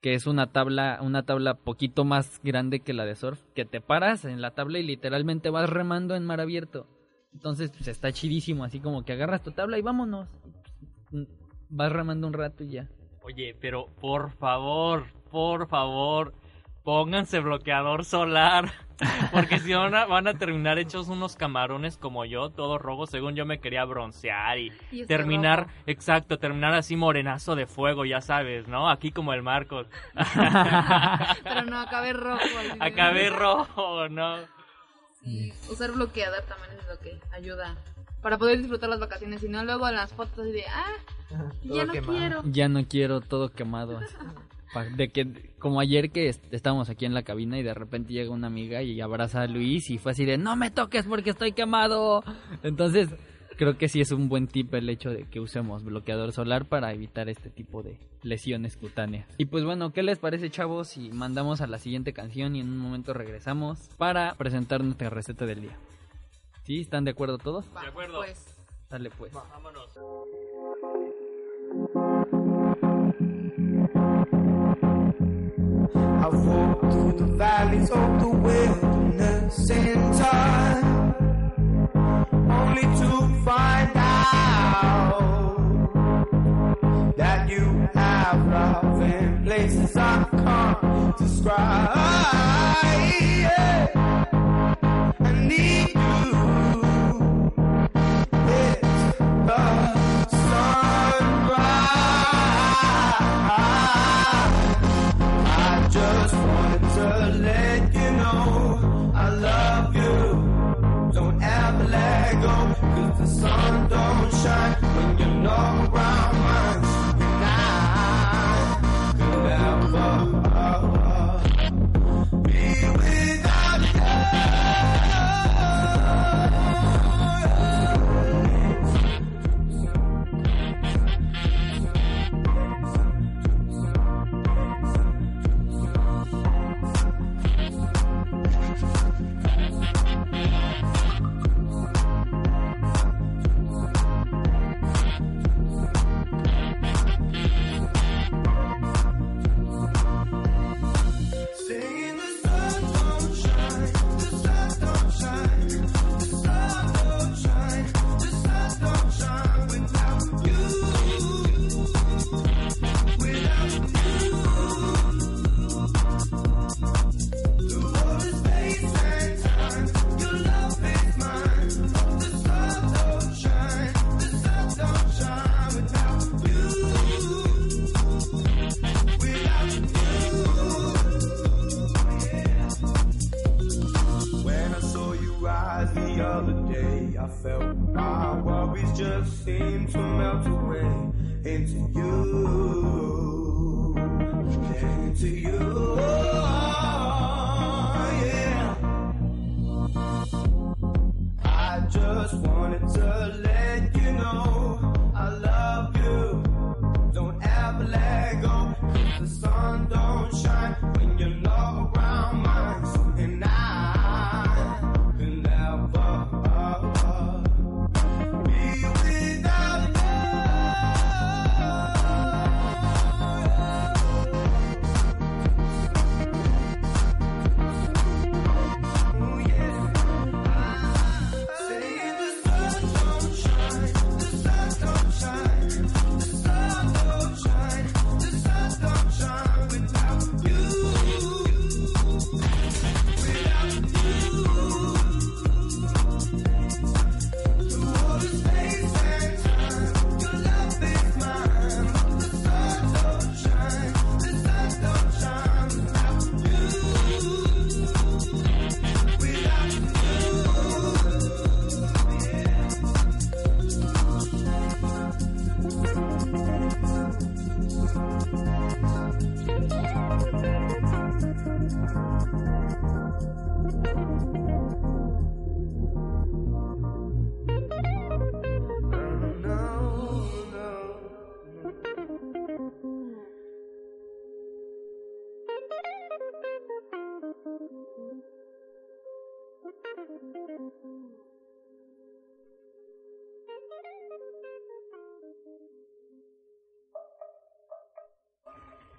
que es una tabla, una tabla poquito más grande que la de surf, que te paras en la tabla y literalmente vas remando en mar abierto. Entonces, pues está chidísimo, así como que agarras tu tabla y vámonos. Vas remando un rato y ya. Oye, pero por favor, por favor, pónganse bloqueador solar. Porque si van a, van a terminar hechos unos camarones como yo, todos rojos, según yo me quería broncear y, Y ese terminar, rojo. exacto, terminar así morenazo de fuego, ya sabes, ¿no? Aquí como el Marcos. Pero no, acabé rojo. así Acabé rojo, ¿no? Sí, usar bloqueador también es lo que ayuda para poder disfrutar las vacaciones y no luego en las fotos de, ah, ya no quiero. Ya no quiero todo quemado. De que, como ayer que est- estábamos aquí en la cabina y de repente llega una amiga y abraza a Luis y fue así de, no me toques porque estoy quemado. Entonces, creo que sí es un buen tip el hecho de que usemos bloqueador solar para evitar este tipo de lesiones cutáneas. Y pues bueno, ¿qué les parece chavos si mandamos a la siguiente canción y en un momento regresamos para presentar nuestra receta del día? ¿Sí? ¿Están de acuerdo todos? De acuerdo. Pues, Dale pues. Vámonos. I walked through the valleys of the wilderness in time, only to find out that you have love in places I can't describe. Yeah. I need you.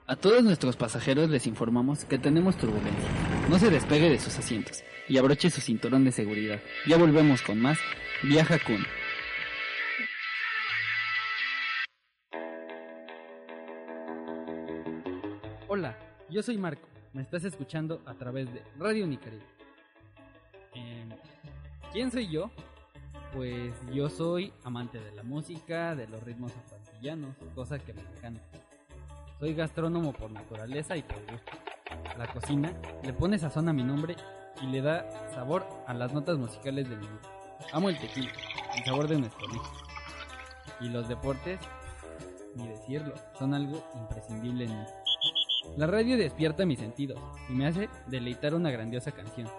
A todos nuestros pasajeros les informamos que tenemos turbulencia. No se despegue de sus asientos y abroche su cinturón de seguridad. Ya volvemos con más Viaja Kun. Hola, yo soy Marco. Me estás escuchando a través de Radio Unicaribe. Em, ¿Quién soy yo? Pues yo soy amante de la música, de los ritmos afrantillanos, cosa que me encanta. Soy gastrónomo por naturaleza y por gusto. La cocina le pone sazón a mi nombre y le da sabor a las notas musicales de mi vida. Amo el tequila, el sabor de nuestro hijo. Y los deportes, ni decirlo, son algo imprescindible en mí. La radio despierta mis sentidos y me hace deleitar una grandiosa canción,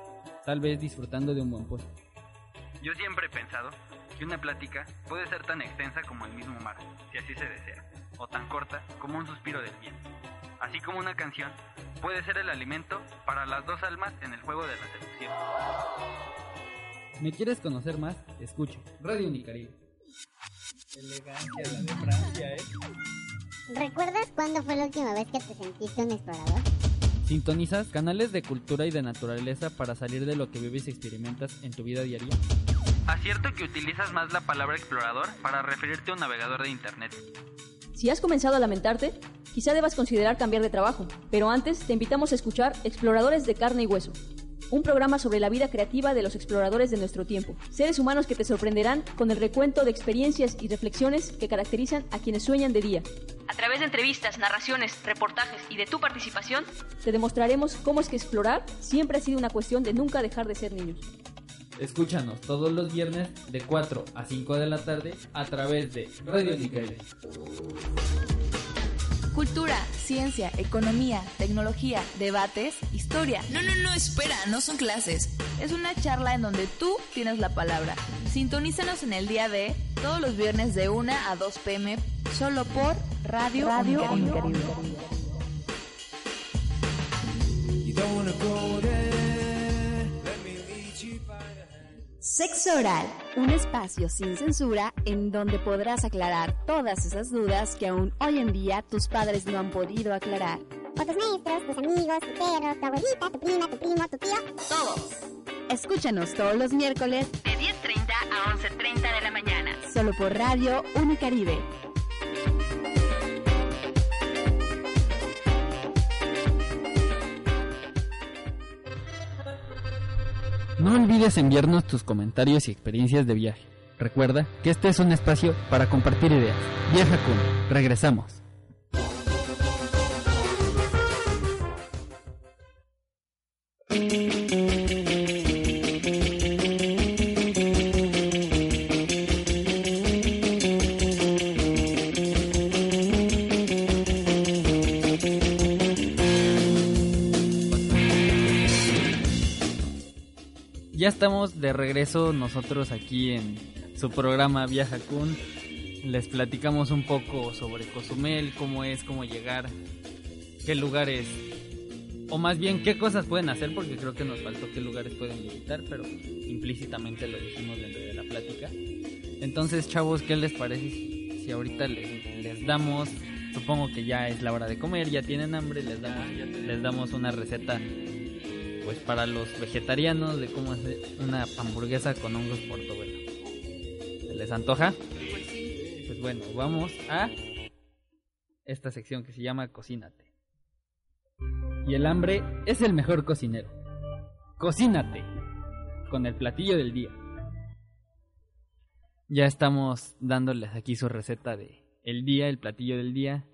tal vez disfrutando de un buen puesto. Yo siempre he pensado que una plática puede ser tan extensa como el mismo mar, si así se desea, o tan corta como un suspiro del viento. Así como una canción puede ser el alimento para las dos almas en el juego de la seducción. ¿Me quieres conocer más? Escucho Radio Unicaribe. Elegancia la de Francia, ¿eh? ¿Recuerdas cuándo fue la última vez que te sentiste un explorador? ¿Sintonizas canales de cultura y de naturaleza para salir de lo que vives y experimentas en tu vida diaria? Acierto que utilizas más la palabra explorador para referirte a un navegador de internet. Si has comenzado a lamentarte, quizá debas considerar cambiar de trabajo, pero antes te invitamos a escuchar Exploradores de Carne y Hueso, un programa sobre la vida creativa de los exploradores de nuestro tiempo, seres humanos que te sorprenderán con el recuento de experiencias y reflexiones que caracterizan a quienes sueñan de día. A través de entrevistas, narraciones, reportajes y de tu participación, Te demostraremos cómo es que explorar siempre ha sido una cuestión de nunca dejar de ser niños. Escúchanos todos los viernes de 4 a 5 de la tarde a través de Radio Unicaribe. Cultura, ciencia, economía, tecnología, debates, historia. No, no, no, espera, no son clases. Es una charla en donde tú tienes la palabra. Sintonízanos en el día de todos los viernes de 1 a 2 pm solo por Radio, Radio Unicaribe. Sexo Oral, un espacio sin censura en donde podrás aclarar todas esas dudas que aún hoy en día tus padres no han podido aclarar. O tus maestros, tus amigos, tu perro, tu abuelita, tu prima, tu primo, tu tío. Todos. Escúchanos todos los miércoles De 10.30 a 11.30 de la mañana. solo por Radio Unicaribe. No olvides enviarnos tus comentarios y experiencias de viaje. Recuerda que este es un espacio para compartir ideas. Viaja con. Regresamos. Estamos de regreso nosotros aquí en su programa Viaja Kun. Les platicamos un poco sobre Cozumel, cómo es, cómo llegar, qué lugares, o más bien qué cosas pueden hacer, porque creo que nos faltó qué lugares pueden visitar, pero implícitamente lo dijimos dentro de la plática. Entonces, chavos, ¿qué les parece si, ahorita les, les damos, supongo que ya es la hora de comer, ya tienen hambre, les damos, les damos una receta pues para los vegetarianos de cómo hacer una hamburguesa con hongos portobelo. ¿Se les antoja? Pues bueno, vamos a esta sección que se llama Cocínate. Y el hambre es el mejor cocinero. Cocínate con el platillo del día. Ya estamos dándoles aquí su receta de el día, el platillo del día.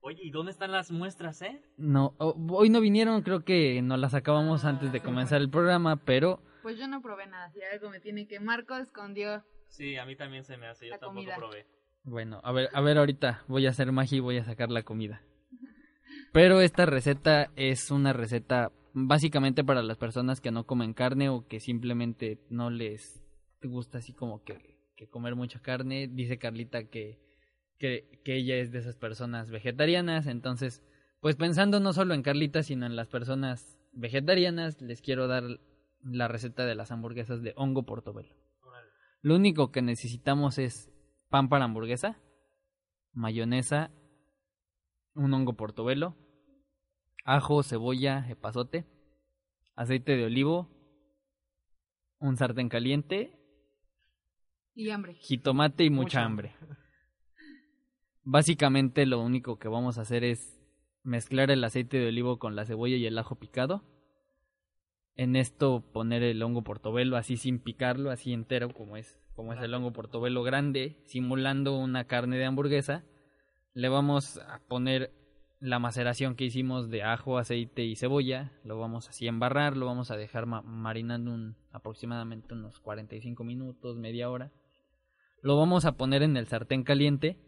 Oye, ¿y dónde están las muestras, eh? No, oh, hoy no vinieron, creo que nos las acabamos antes de comenzar el programa, pero Pues yo no probé nada, si algo me tiene que... Marco escondió Sí, a mí también se me hace, yo La tampoco comida. probé. bueno, a ver, a ver ahorita voy a hacer magia y voy a sacar la comida. Pero esta receta es una receta básicamente para las personas que no comen carne o que simplemente no les gusta así como que, que comer mucha carne. Dice Carlita que, que, que ella es de esas personas vegetarianas, entonces pues pensando no solo en Carlita, sino en las personas vegetarianas, les quiero dar la receta de las hamburguesas de hongo portobelo. Lo único que necesitamos es pan para hamburguesa, mayonesa, un hongo portobelo, ajo, cebolla, epazote, aceite de olivo, un sartén caliente, Y hambre. jitomate y mucha Mucha hambre. Básicamente lo único que vamos a hacer es mezclar el aceite de olivo con la cebolla y el ajo picado. En esto poner el hongo portobelo así sin picarlo, así entero como es, como es el hongo portobelo grande, simulando una carne de hamburguesa. Le vamos a poner la maceración que hicimos de ajo, aceite y cebolla, lo vamos así a embarrar, lo vamos a dejar ma- marinando aproximadamente unos 45 minutos, media hora. Lo vamos a poner en el sartén caliente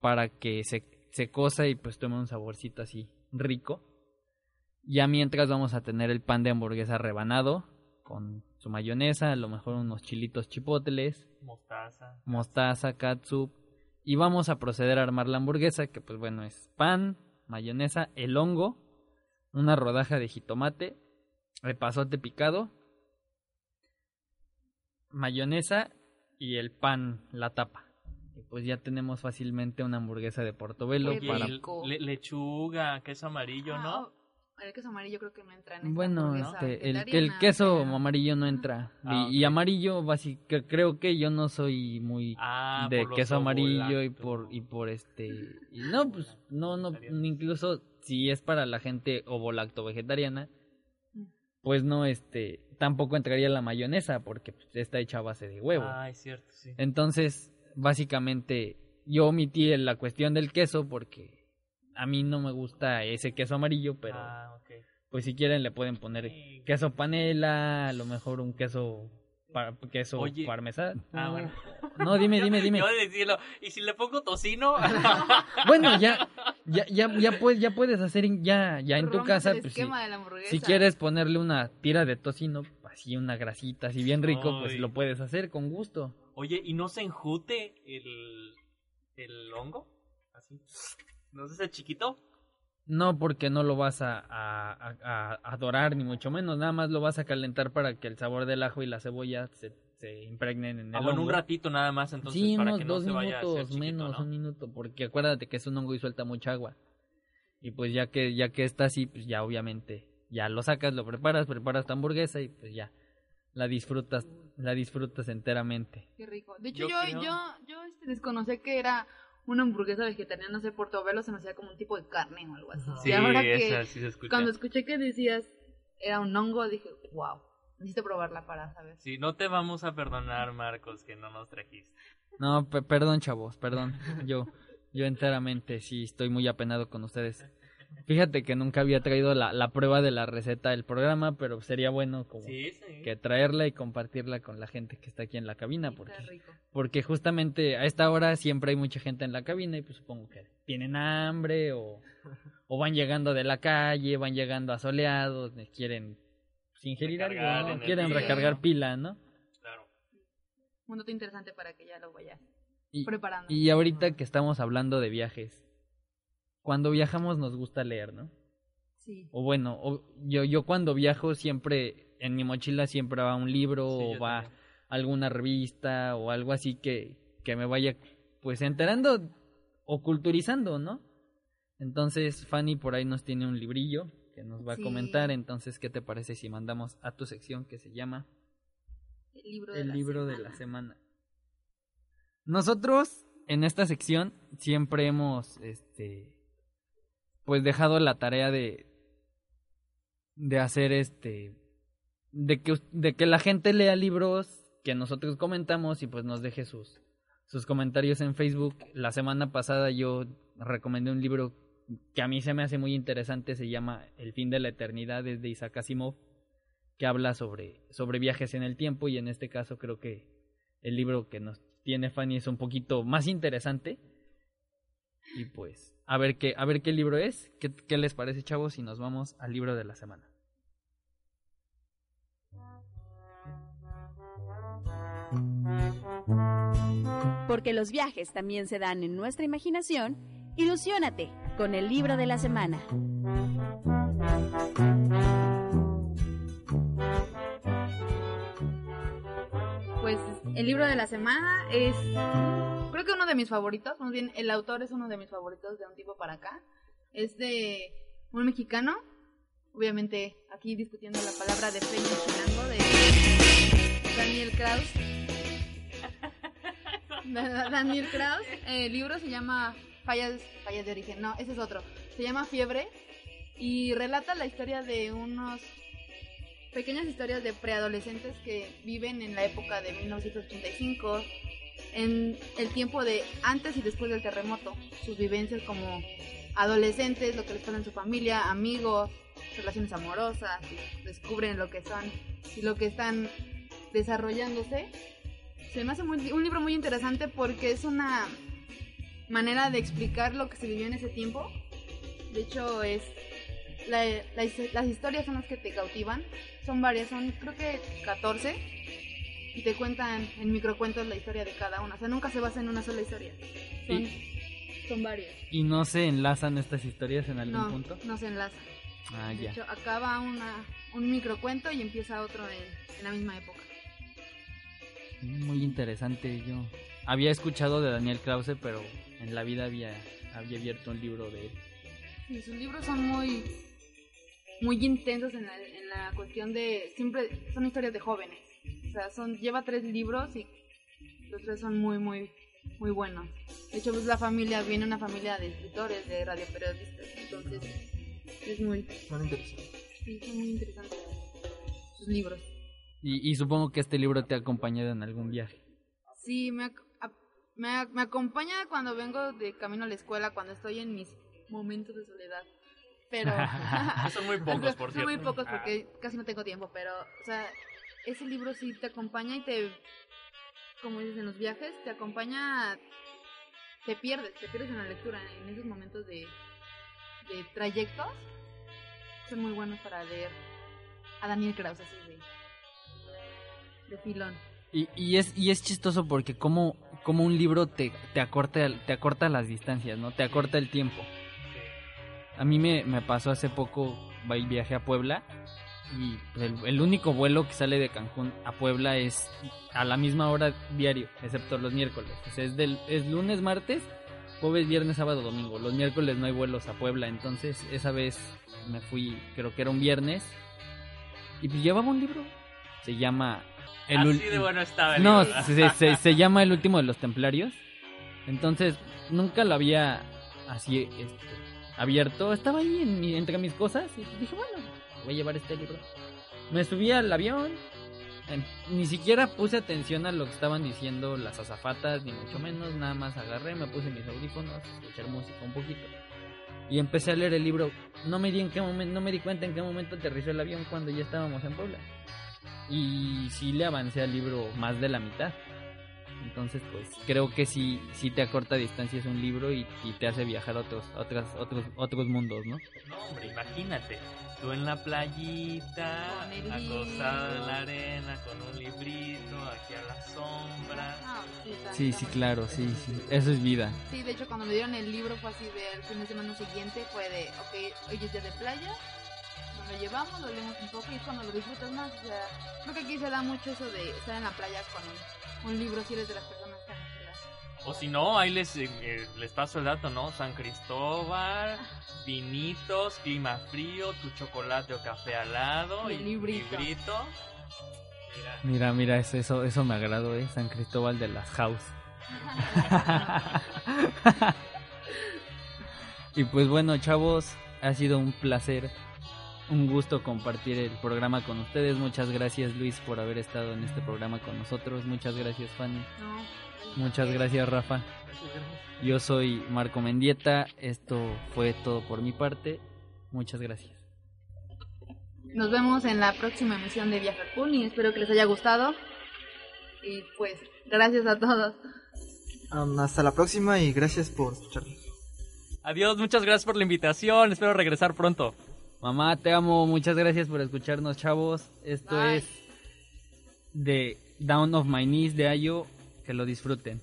para que se, se cosa y pues tome un saborcito así rico. Ya mientras vamos a tener el pan de hamburguesa rebanado con su mayonesa, a lo mejor unos chilitos chipotles, Mostaza. mostaza, catsup y vamos a proceder a armar la hamburguesa que pues bueno es pan, mayonesa, el hongo, una rodaja de jitomate, epazote picado, mayonesa y el pan, la tapa. Y pues ya tenemos fácilmente una hamburguesa de portobelo Oye, para le- lechuga, queso amarillo, ¿no? Ah, El queso amarillo creo que no entra en esta Bueno, hamburguesa este, el, queso amarillo no entra. Ah, y, y amarillo, básica, creo que yo no soy muy Ah, de queso amarillo y por y por este y no pues no no incluso si es para la gente ovolacto vegetariana pues no este tampoco entraría la mayonesa porque pues, está hecha a base de huevo Ah, es cierto, sí. entonces básicamente yo omití la cuestión del queso porque a mí no me gusta ese queso amarillo pero Ah, pues si quieren le pueden poner queso panela a lo mejor un queso pa- queso Oye. parmesano Ah, bueno. no dime dime dime Yo de decirlo, ¿y si le pongo tocino? Bueno, ya, ya, ya, ya, puedes, ya puedes hacer en- ya, ya en tu Rompes casa, el pues, si, esquema de la hamburguesa. si quieres ponerle una tira de tocino, así una grasita, así bien rico, pues lo puedes hacer con gusto. Oye, ¿y no se enjute el, el hongo? Así. ¿No se hace chiquito? No porque no lo vas a, a, a- dorar, ni mucho menos, nada más lo vas a calentar para que el sabor del ajo y la cebolla se, se impregnen en el Ah, bueno, un hongo. ratito nada más, entonces, sí, para unos que no dos se vaya a hacer minutos, chiquito, menos ¿no? un minuto, porque acuérdate que es un hongo y suelta mucha agua. Y pues ya que ya que está así, pues ya obviamente ya lo sacas, lo preparas, preparas tu hamburguesa y pues ya la disfrutas, la disfrutas enteramente. Qué rico. De hecho, Yo yo, creo- yo, yo, este, desconocí que era una hamburguesa vegetariana, no sé, portobelo se me hacía como un tipo de carne o algo así. Sí, y ahora que esa sí se escucha. cuando escuché que decías era un hongo, dije, wow, necesito probarla para saber. Sí, no te vamos a perdonar, Marcos, que no nos trajiste. No, pe- perdón, chavos, perdón. Yo yo enteramente sí estoy muy apenado con ustedes. Fíjate que nunca había traído la, la prueba de la receta del programa, pero sería bueno como Sí, sí. que traerla y compartirla con la gente que está aquí en la cabina, porque porque justamente a esta hora siempre hay mucha gente en la cabina y pues supongo que tienen hambre o, o van llegando de la calle, van llegando asoleados, quieren pues, ingerir Recargar algo, quieren recargar pila, ¿no? Claro. Un dato interesante para que ya lo vayas Y, preparando. y ahorita que estamos hablando de viajes, cuando viajamos nos gusta leer, ¿no? Sí. O bueno, o- yo, yo cuando viajo siempre, en mi mochila siempre va un libro Sí, o va también. alguna revista o algo así que, que me vaya pues enterando o culturizando, ¿no? Entonces Fanny por ahí nos tiene un librillo que nos va a Sí. comentar, entonces ¿qué te parece si mandamos a tu sección que se llama El libro de el la libro de semana. la semana? Nosotros en esta sección siempre hemos este pues dejado la tarea de de hacer este de que de que la gente lea libros que nosotros comentamos y pues nos deje sus sus comentarios en Facebook. La semana pasada yo recomendé un libro que a mí se me hace muy interesante, se llama El fin de la eternidad es de Isaac Asimov, que habla sobre sobre viajes en el tiempo y en este caso creo que el libro que nos tiene Fanny es un poquito más interesante. Y pues, a ver qué, a ver qué libro es, qué, qué les parece, chavos, y nos vamos al libro de la semana. Porque los viajes también se dan en nuestra imaginación, ilusiónate con el libro de la semana. Pues el libro de la semana es, creo que uno de mis favoritos, más bien el autor es uno de mis favoritos de un tipo para acá. Es de un mexicano obviamente aquí discutiendo la palabra de Peña Chilango de Daniel Kraus. Da- Daniel Kraus, el libro se llama Fallas, Fallas de origen, no, ese es otro. Se llama Fiebre y relata la historia de unos pequeñas historias de preadolescentes que viven en la época de 1985, en el tiempo de antes y después del terremoto, sus vivencias como adolescentes, lo que les pasa en su familia, amigos, relaciones amorosas, descubren lo que son y lo que están desarrollándose. Se me hace muy- un libro muy interesante porque es una manera de explicar lo que se vivió en ese tiempo. De hecho, es la- las historias son las que te cautivan. Son varias, son creo que 14. Y te cuentan en microcuentos la historia de cada una. O sea, nunca se basa en una sola historia. Son, son varias. ¿Y no se enlazan estas historias en algún No, punto? no se enlaza. Ah, De ya. hecho, acaba una, un microcuento y empieza otro en, en la misma época. Muy interesante. Yo había escuchado de Daniel Krause, pero en la vida había, había abierto un libro de él. Y sus libros son muy muy intensos en la, en la cuestión de siempre son historias de jóvenes sea son lleva tres libros y los tres son muy muy muy buenos de hecho pues la familia viene una familia de escritores de radioperiodistas entonces es muy Son interesantes. sí, son muy interesantes sus libros Y, y supongo que este libro te ha acompañado en algún viaje. sí me a- me, me acompaña cuando vengo de camino a la escuela cuando estoy en mis momentos de soledad pero Son muy pocos, por Son muy cierto. pocos Ah. porque casi no tengo tiempo, pero, o sea, ese libro sí te acompaña y te, como dices en los viajes, te acompaña, te pierdes, te pierdes en la lectura, en esos momentos de, de trayectos, son muy buenos para leer a Daniel Krauss, así de, de filón. Y, y es y es chistoso porque como, como un libro te, te, acorta, te acorta las distancias, ¿no? Te acorta el tiempo. A mí me, me pasó hace poco, viaje a Puebla y el, el único vuelo que sale de Cancún a Puebla es a la misma hora diario, excepto los miércoles. O sea, es, del, es lunes, martes, jueves, viernes, sábado, domingo. Los miércoles no hay vuelos a Puebla, entonces esa vez me fui, creo que era un viernes, y pues llevaba un libro. Se llama... Así ul- de bueno estaba el No, libro. se, se- se llama El último de los templarios. Entonces, nunca lo había así este, abierto. Estaba ahí en mi- entre mis cosas y dije, bueno, voy a llevar este libro. Me subí al avión. Ni siquiera puse atención a lo que estaban diciendo las azafatas, ni mucho menos. Nada más agarré, me puse mis audífonos, escuchar música un poquito. Y empecé a leer el libro. No me di en qué momento, no me di cuenta en qué momento aterrizó el avión cuando ya estábamos en Puebla. Y sí le avancé al libro más de la mitad. Entonces, pues creo que sí, sí te acorta distancias un libro y, y te hace viajar a otros, otras, otros, otros mundos, ¿no? No, hombre, imagínate. Tú en la playita, acostada en la arena, con un librito, aquí a la sombra. Ah, sí, Sí, sí, claro, sí, sí. Eso es vida. Sí, de hecho, cuando me dieron el libro fue así de el fin de semana siguiente, fue de, ok, hoy es día de playa, nos lo llevamos, lo leemos un poco y es cuando lo disfrutas más. O sea, creo que aquí se da mucho eso de estar en la playa con un, un libro si eres de las personas que O si no, ahí les, eh, eh, les paso el dato, ¿no? San Cristóbal, vinitos, clima frío, tu chocolate o café al lado Y y el librito. librito. Mira, Mira, mira, eso, eso, eso me agradó, ¿eh? San Cristóbal de las House. y pues bueno, chavos, ha sido un placer, un gusto compartir el programa con ustedes. Muchas gracias, Luis, por haber estado en este programa con nosotros. Muchas gracias, Fanny. Muchas gracias, Rafa. Yo soy Marco Mendieta. Esto fue todo por mi parte. Muchas gracias. Nos vemos en la próxima emisión de Viaje Kun y espero que les haya gustado. Y pues, gracias a todos. Um, hasta la próxima y gracias por escucharnos. Adiós, muchas gracias por la invitación. Espero regresar pronto. Mamá, te amo. Muchas gracias por escucharnos, chavos. Esto Bye. es de Down of My Knees de Ayo. Que lo disfruten.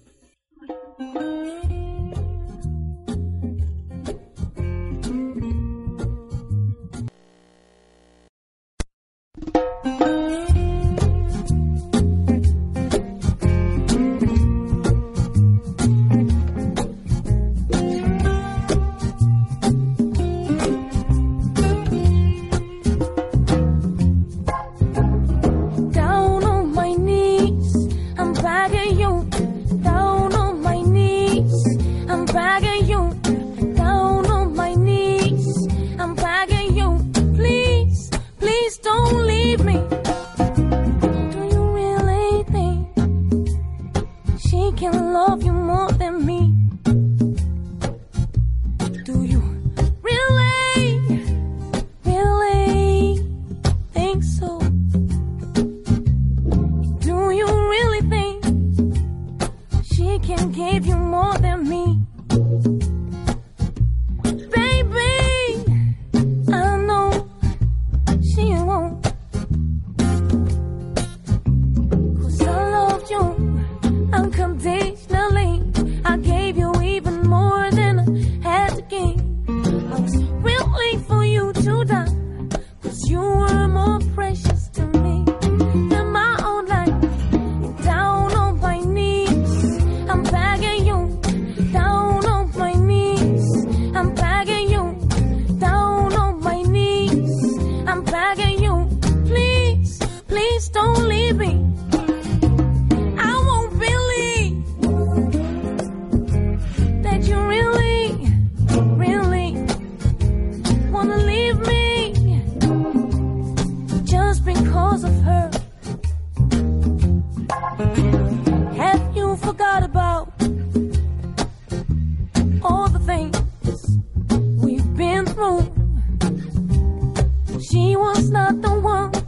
Not the one